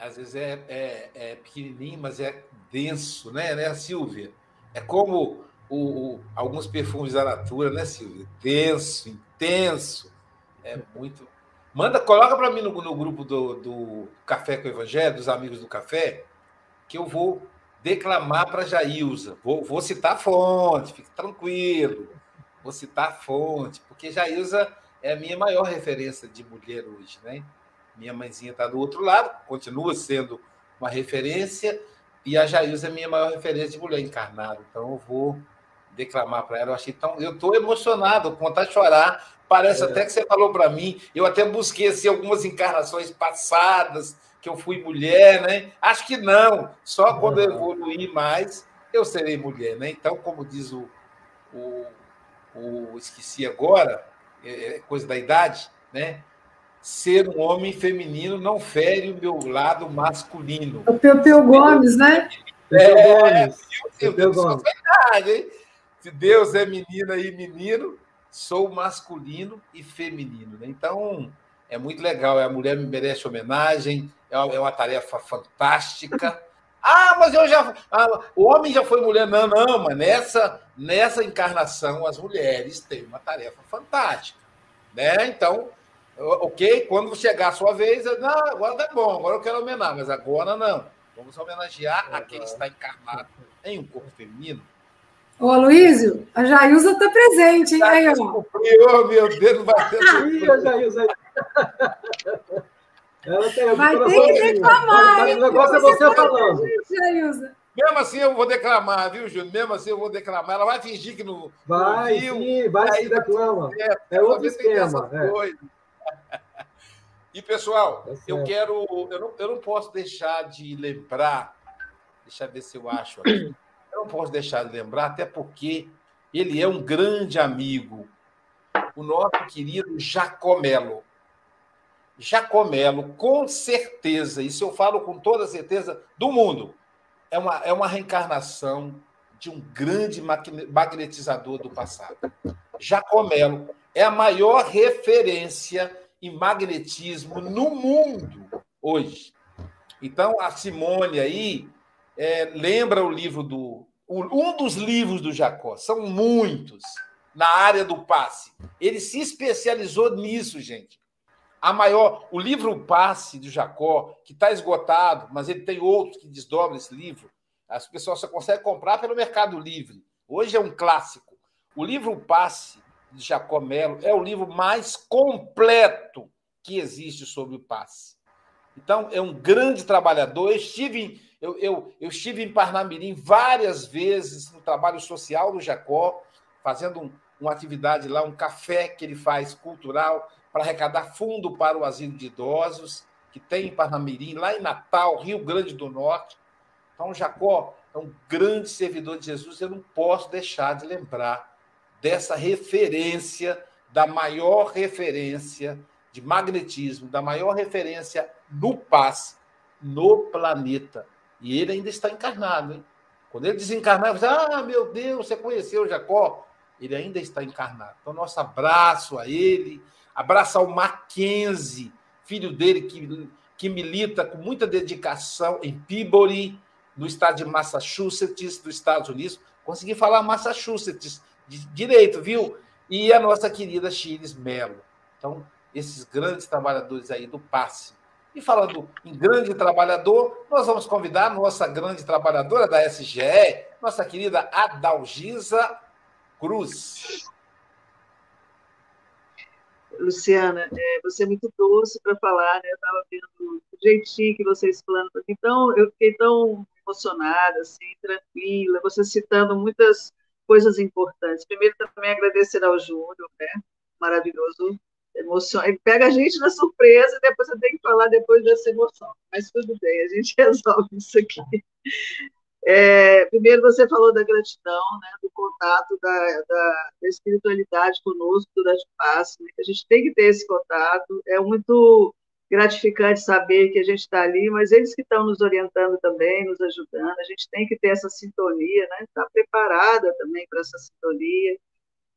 Às vezes é, é, é, pequenininho, mas é denso, né, né Silvia? É como o, o, alguns perfumes da Natura, né, Silvia? Denso, intenso. É muito. Manda, coloca para mim no, no grupo do, do Café com o Evangelho, dos amigos do Café, que eu vou declamar para Jailza. Vou, vou citar a fonte, fique tranquilo. Vou citar a fonte, porque Jailza é a minha maior referência de mulher hoje, né? Minha mãezinha está do outro lado, continua sendo uma referência, e a Jailza é a minha maior referência de mulher encarnada. Então eu vou declamar para ela. Eu achei tão. Eu estou emocionado, de chorar. Parece é. até que você falou para mim. Eu até busquei assim, algumas encarnações passadas, que eu fui mulher, né? Acho que não. Só quando eu evoluir mais, eu serei mulher, né? Então, como diz o, o, o esqueci agora, é, é coisa da idade, né? Ser um homem feminino não fere o meu lado masculino. O Peu Gomes, né? É, Gomes. Meu Deus, Gomes. verdade, hein? Se Deus é menina e menino, sou masculino e feminino. Né? Então, é muito legal. A mulher me merece homenagem, é uma, é uma tarefa fantástica. <laughs> Ah, mas eu já. Ah, o homem já foi mulher. Não, não, mas nessa, nessa encarnação as mulheres têm uma tarefa fantástica. Né? Então, ok, quando chegar a sua vez, não, agora tá bom, agora eu quero homenagear, mas agora não. Vamos homenagear a quem está encarnado em um corpo feminino. Ô, Aloysio, a Jailza está presente, hein? Oh, meu Deus, vai ter. <laughs> Ih, a Jailza aí. Ela tem, vai ter que declamar. O negócio é você falando. Mesmo assim eu vou declamar, viu, Júnior? Mesmo assim eu vou declamar. Ela vai fingir que não. Vai, não sim, vai se declama. É, é outro esquema. É. <laughs> E, pessoal, tá eu quero. Eu não, eu não posso deixar de lembrar. Deixa eu ver se eu acho aqui. Eu não posso deixar de lembrar, até porque ele é um grande amigo, o nosso querido Jacomelo. Jacomelo, com certeza, isso eu falo com toda certeza do mundo, é uma, é uma reencarnação de um grande magnetizador do passado. Jacomelo é a maior referência em magnetismo no mundo hoje. Então, a Simone aí é, lembra o livro do. Um dos livros do Jacó, são muitos, na área do passe. Ele se especializou nisso, gente. A maior, o livro Passe de Jacó, que está esgotado, mas ele tem outros que desdobram esse livro. As pessoas só conseguem comprar pelo Mercado Livre. Hoje é um clássico. O livro Passe de Jacó Melo é o livro mais completo que existe sobre o passe. Então, é um grande trabalhador. Eu estive, eu, eu, eu estive em Parnamirim várias vezes no trabalho social do Jacó, fazendo um, uma atividade lá, um café que ele faz cultural para arrecadar fundo para o asilo de idosos, que tem em Parnamirim, lá em Natal, Rio Grande do Norte. Então, Jacó é um grande servidor de Jesus, eu não posso deixar de lembrar dessa referência, da maior referência de magnetismo, da maior referência no passe no planeta. E ele ainda está encarnado. Hein? Quando ele desencarnar, você ah, meu Deus, você conheceu Jacó? Ele ainda está encarnado. Então, nosso abraço a ele, abraço ao Mackenzie, filho dele que, que milita com muita dedicação em Peabody, no estado de Massachusetts, dos Estados Unidos. Consegui falar Massachusetts direito, viu? E a nossa querida Chiles Mello. Então, esses grandes trabalhadores aí do passe. E falando em grande trabalhador, nós vamos convidar nossa grande trabalhadora da SGE, nossa querida Adalgisa Cruz. Luciana, é, você é muito doce para falar, né? Eu estava vendo o jeitinho que vocês falando. Então, eu fiquei tão emocionada, assim, tranquila, você citando muitas coisas importantes. Primeiro, também agradecer ao Júnior, né? Maravilhoso. Emoção. Ele pega a gente na surpresa e depois eu tenho que falar depois dessa emoção. Mas tudo bem, a gente <laughs> resolve isso aqui. É, primeiro, você falou da gratidão, né, do contato da, da, da espiritualidade conosco durante o passo, né, a gente tem que ter esse contato. É muito gratificante saber que a gente está ali, mas eles que estão nos orientando também, nos ajudando, a gente tem que ter essa sintonia, né, estar tá preparada também para essa sintonia.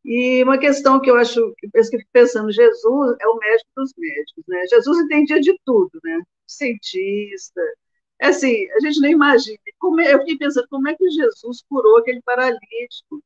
E uma questão que eu acho, que eu fico pensando, Jesus é o médico dos médicos, né? Jesus entendia de tudo, né? Cientista, é assim, a gente nem imagina. É, eu fiquei pensando, como é que Jesus curou aquele paralítico?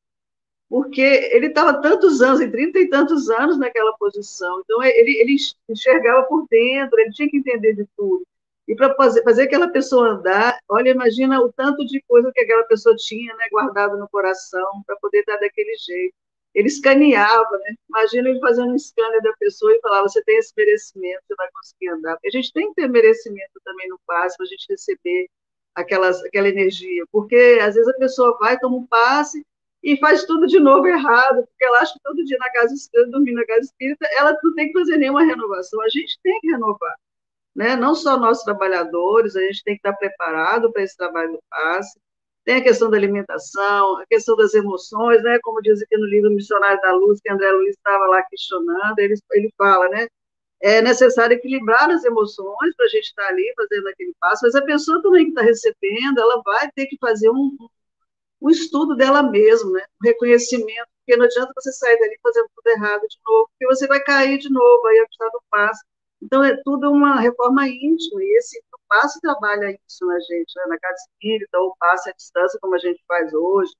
Porque ele estava tantos anos, em trinta e tantos anos naquela posição. Então, ele, ele enxergava por dentro, ele tinha que entender de tudo. E para fazer, fazer aquela pessoa andar, olha, imagina o tanto de coisa que aquela pessoa tinha né, guardado no coração para poder dar daquele jeito ele escaneava, né? Imagina ele fazendo um scanner da pessoa e falava: você tem esse merecimento, você vai conseguir andar. Porque a gente tem que ter merecimento também no passe para a gente receber aquelas, aquela energia. Porque às vezes a pessoa vai, toma um passe e faz tudo de novo errado, porque ela acha que todo dia na casa espírita, dormindo na casa espírita, ela não tem que fazer nenhuma renovação. A gente tem que renovar. Né? Não só nós trabalhadores, a gente tem que estar preparado para esse trabalho do passe tem a questão da alimentação, a questão das emoções, né? Como diz aqui no livro Missionário da Luz, que André Luiz estava lá questionando, ele, ele fala, né? É necessário equilibrar as emoções para a gente estar ali fazendo aquele passo, mas a pessoa também que está recebendo, ela vai ter que fazer um, um estudo dela mesma, né? Um reconhecimento, porque não adianta você sair dali fazendo tudo errado de novo, porque você vai cair de novo, aí a pessoa do passo. Então, é tudo uma reforma íntima, e esse passe trabalha isso na gente, né? na casa espírita, ou passe à distância, como a gente faz hoje.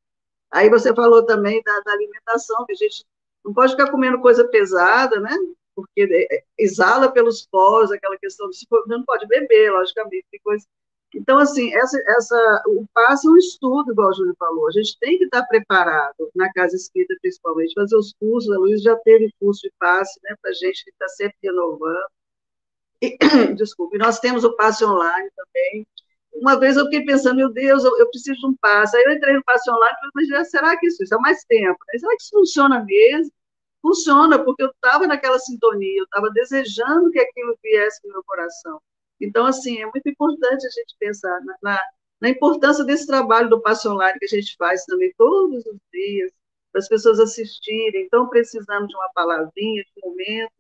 Aí você falou também da, da, alimentação, que a gente não pode ficar comendo coisa pesada, né? Porque é, é, exala pelos poros, aquela questão de se não pode beber, logicamente, tem coisa. Então, assim, essa, essa, o passe é um estudo, igual o Júlio falou. A gente tem que estar preparado, na casa espírita principalmente, fazer os cursos. A Luiz já teve curso de passe, né, para a gente estar sempre renovando. <coughs> Desculpe, nós temos o passe online também. Uma vez eu fiquei pensando, meu Deus, eu, eu preciso de um passe. Aí eu entrei no passe online e falei, será que isso, isso é mais tempo? Será que isso funciona mesmo? Funciona, porque eu estava naquela sintonia, eu estava desejando que aquilo viesse no meu coração. Então, assim, é muito importante a gente pensar na, na, na importância desse trabalho do passe online que a gente faz também todos os dias, para as pessoas assistirem. Então, precisamos de uma palavrinha, de um momento,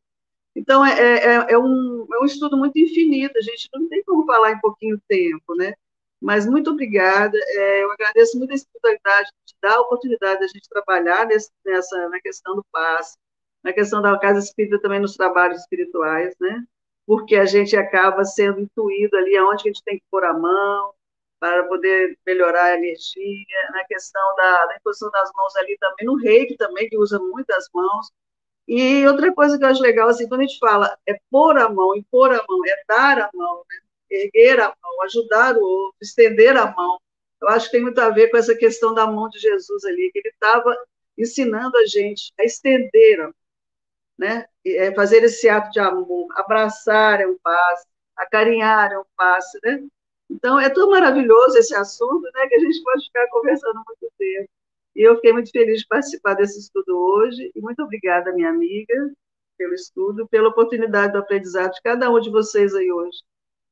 então, é, é, é, é, um, é um estudo muito infinito, a gente não tem como falar em pouquinho tempo, né? Mas muito obrigada, é, eu agradeço muito a espiritualidade de dar a oportunidade de a gente trabalhar nesse, nessa, na questão do passe, na questão da casa espírita também nos trabalhos espirituais, né? Porque a gente acaba sendo intuído ali aonde a gente tem que pôr a mão, para poder melhorar a energia, na questão da, da imposição das mãos ali também, no reiki também, que usa muitas mãos, e outra coisa que eu acho legal, assim, quando a gente fala é pôr a mão, impor a mão, é dar a mão, né? erguer a mão, ajudar o outro, estender a mão. Eu acho que tem muito a ver com essa questão da mão de Jesus ali, que ele estava ensinando a gente a estender a mão, né? É fazer esse ato de amor, abraçar é um passe, acarinhar é um passe, né? Então, é tão maravilhoso esse assunto, né, que a gente pode ficar conversando muito tempo. E eu fiquei muito feliz de participar desse estudo hoje, e muito obrigada, minha amiga, pelo estudo, pela oportunidade do aprendizado de cada um de vocês aí hoje,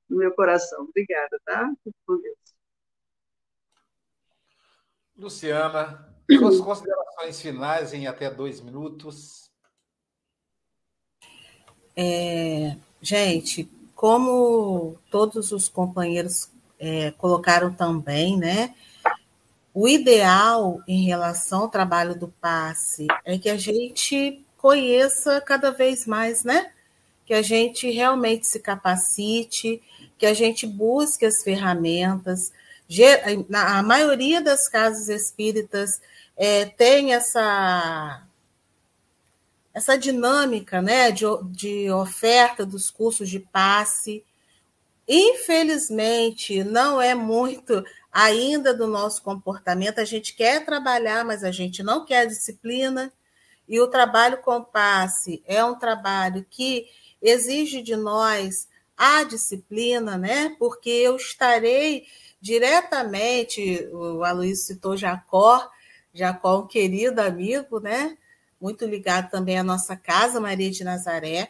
no meu coração. Obrigada, tá? Com Deus. Luciana, <clears throat> suas considerações Considerações finais em até dois minutos. É, gente, como todos os companheiros é, colocaram também, né? O ideal em relação ao trabalho do passe é que a gente conheça cada vez mais, né? Que a gente realmente se capacite, que a gente busque as ferramentas. A maioria das casas espíritas é, tem essa essa dinâmica né, de, de oferta dos cursos de passe. Infelizmente, não é muito ainda do nosso comportamento. A gente quer trabalhar, mas a gente não quer disciplina. E o trabalho com passe é um trabalho que exige de nós a disciplina, né? Porque eu estarei diretamente, o Aloysio citou Jacó, Jacó, um querido amigo, né? Muito ligado também à nossa casa, Maria de Nazaré.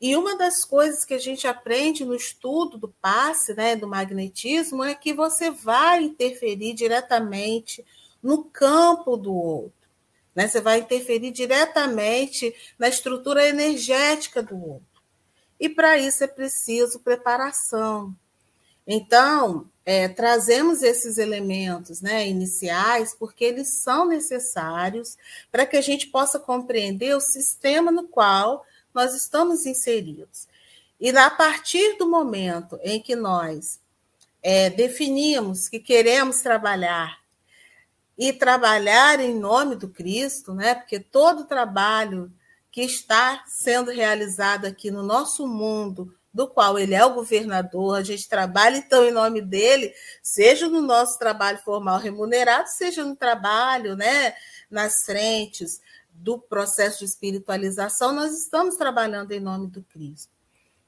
E uma das coisas que a gente aprende no estudo do passe, né, do magnetismo, é que você vai interferir diretamente no campo do outro. Né? Você vai interferir diretamente na estrutura energética do outro. E para isso é preciso preparação. Então, é, trazemos esses elementos né, iniciais porque eles são necessários para que a gente possa compreender o sistema no qual nós estamos inseridos. E a partir do momento em que nós é, definimos que queremos trabalhar e trabalhar em nome do Cristo, né? Porque todo trabalho que está sendo realizado aqui no nosso mundo do qual ele é o governador, a gente trabalha então em nome dele, seja no nosso trabalho formal remunerado, seja no trabalho, né, nas frentes do processo de espiritualização, nós estamos trabalhando em nome do Cristo.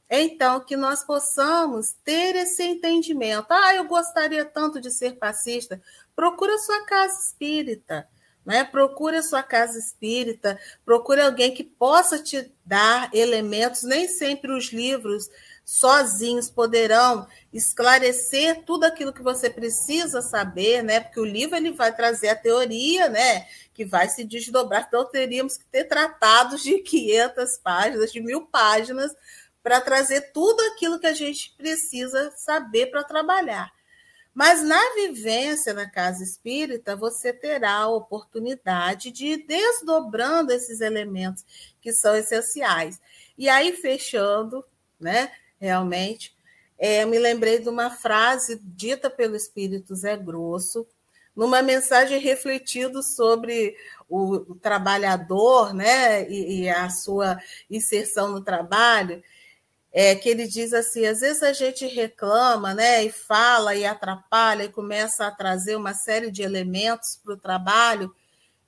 Então, que nós possamos ter esse entendimento. Ah, eu gostaria tanto de ser passista. Procura sua casa espírita né? Procure a sua casa espírita, procure alguém que possa te dar elementos, nem sempre os livros sozinhos poderão esclarecer tudo aquilo que você precisa saber, né? Porque o livro ele vai trazer a teoria, né? Que vai se desdobrar. Então teríamos que ter tratados de 500 páginas, de mil páginas, para trazer tudo aquilo que a gente precisa saber para trabalhar. Mas na vivência na casa espírita, você terá a oportunidade de ir desdobrando esses elementos que são essenciais. E aí, fechando, né, realmente, é, eu me lembrei de uma frase dita pelo Espírito Zé Grosso, numa mensagem refletindo sobre o, trabalhador né, e, e a sua inserção no trabalho é, que ele diz assim: às vezes a gente reclama, né, e fala e atrapalha e começa a trazer uma série de elementos para o trabalho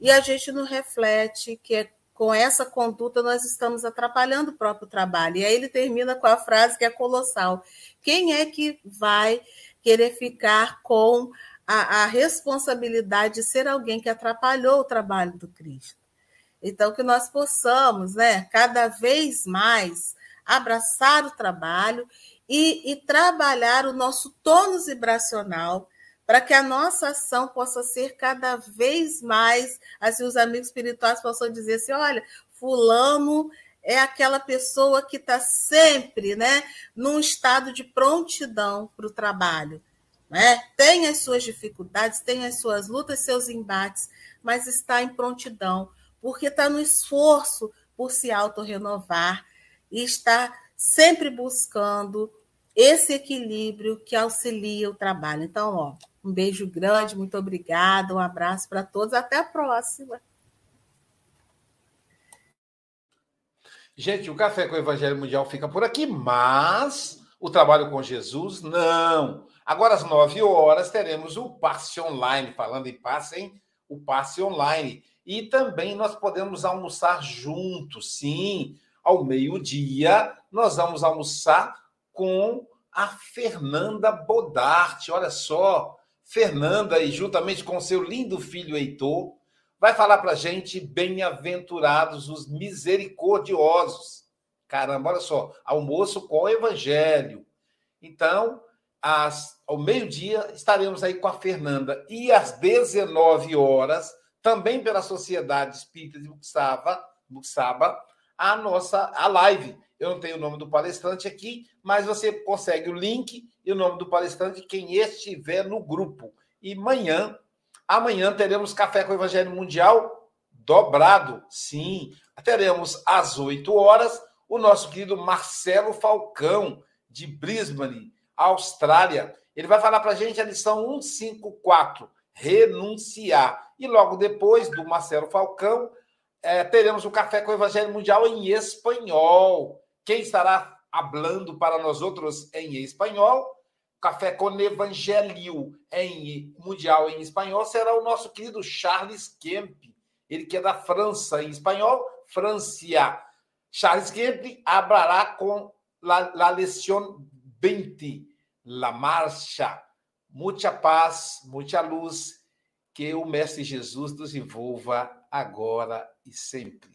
e a gente não reflete que é, com essa conduta nós estamos atrapalhando o próprio trabalho. E aí ele termina com a frase que é colossal: quem é que vai querer ficar com a, a responsabilidade de ser alguém que atrapalhou o trabalho do Cristo? Então, que nós possamos, né, cada vez mais abraçar o trabalho e, e trabalhar o nosso tônus vibracional para que a nossa ação possa ser cada vez mais, assim, os amigos espirituais possam dizer assim, olha, fulano é aquela pessoa que está sempre né, num estado de prontidão para o trabalho. Né? Tem as suas dificuldades, tem as suas lutas, seus embates, mas está em prontidão, porque está no esforço por se autorrenovar, e está sempre buscando esse equilíbrio que auxilia o trabalho. Então, ó, um beijo grande, muito obrigada, um abraço para todos, até a próxima. Gente, o Café com o Evangelho Mundial fica por aqui, mas o trabalho com Jesus, não. Agora, às nove horas, teremos o passe online. Falando em passe, hein? O passe online. E também nós podemos almoçar juntos, sim ao meio-dia, nós vamos almoçar com a Fernanda Bodarte. Olha só, Fernanda, e juntamente com seu lindo filho Heitor, vai falar para gente bem-aventurados os misericordiosos. Caramba, olha só, almoço com o Evangelho. Então, às, ao meio-dia, estaremos aí com a Fernanda. E às 19 horas, também pela Sociedade Espírita de Buxaba, Buxaba a nossa a live. Eu não tenho o nome do palestrante aqui, mas você consegue o link e o nome do palestrante quem estiver no grupo. E amanhã, amanhã teremos Café com o Evangelho Mundial dobrado. Sim, teremos às 8 horas o nosso querido Marcelo Falcão, de Brisbane, Austrália. Ele vai falar para a gente a lição 154, renunciar. E logo depois do Marcelo Falcão, é, teremos o Café com o Evangelho Mundial em espanhol. Quem estará hablando para nós outros em espanhol? Café com Evangelho em mundial em espanhol será o nosso querido Charles Kemp. Ele que é da França em espanhol, Francia. Charles Kemp hablará com la, la lección 20, la marcha. Muita paz, muita luz. Que o Mestre Jesus nos envolva agora e sempre.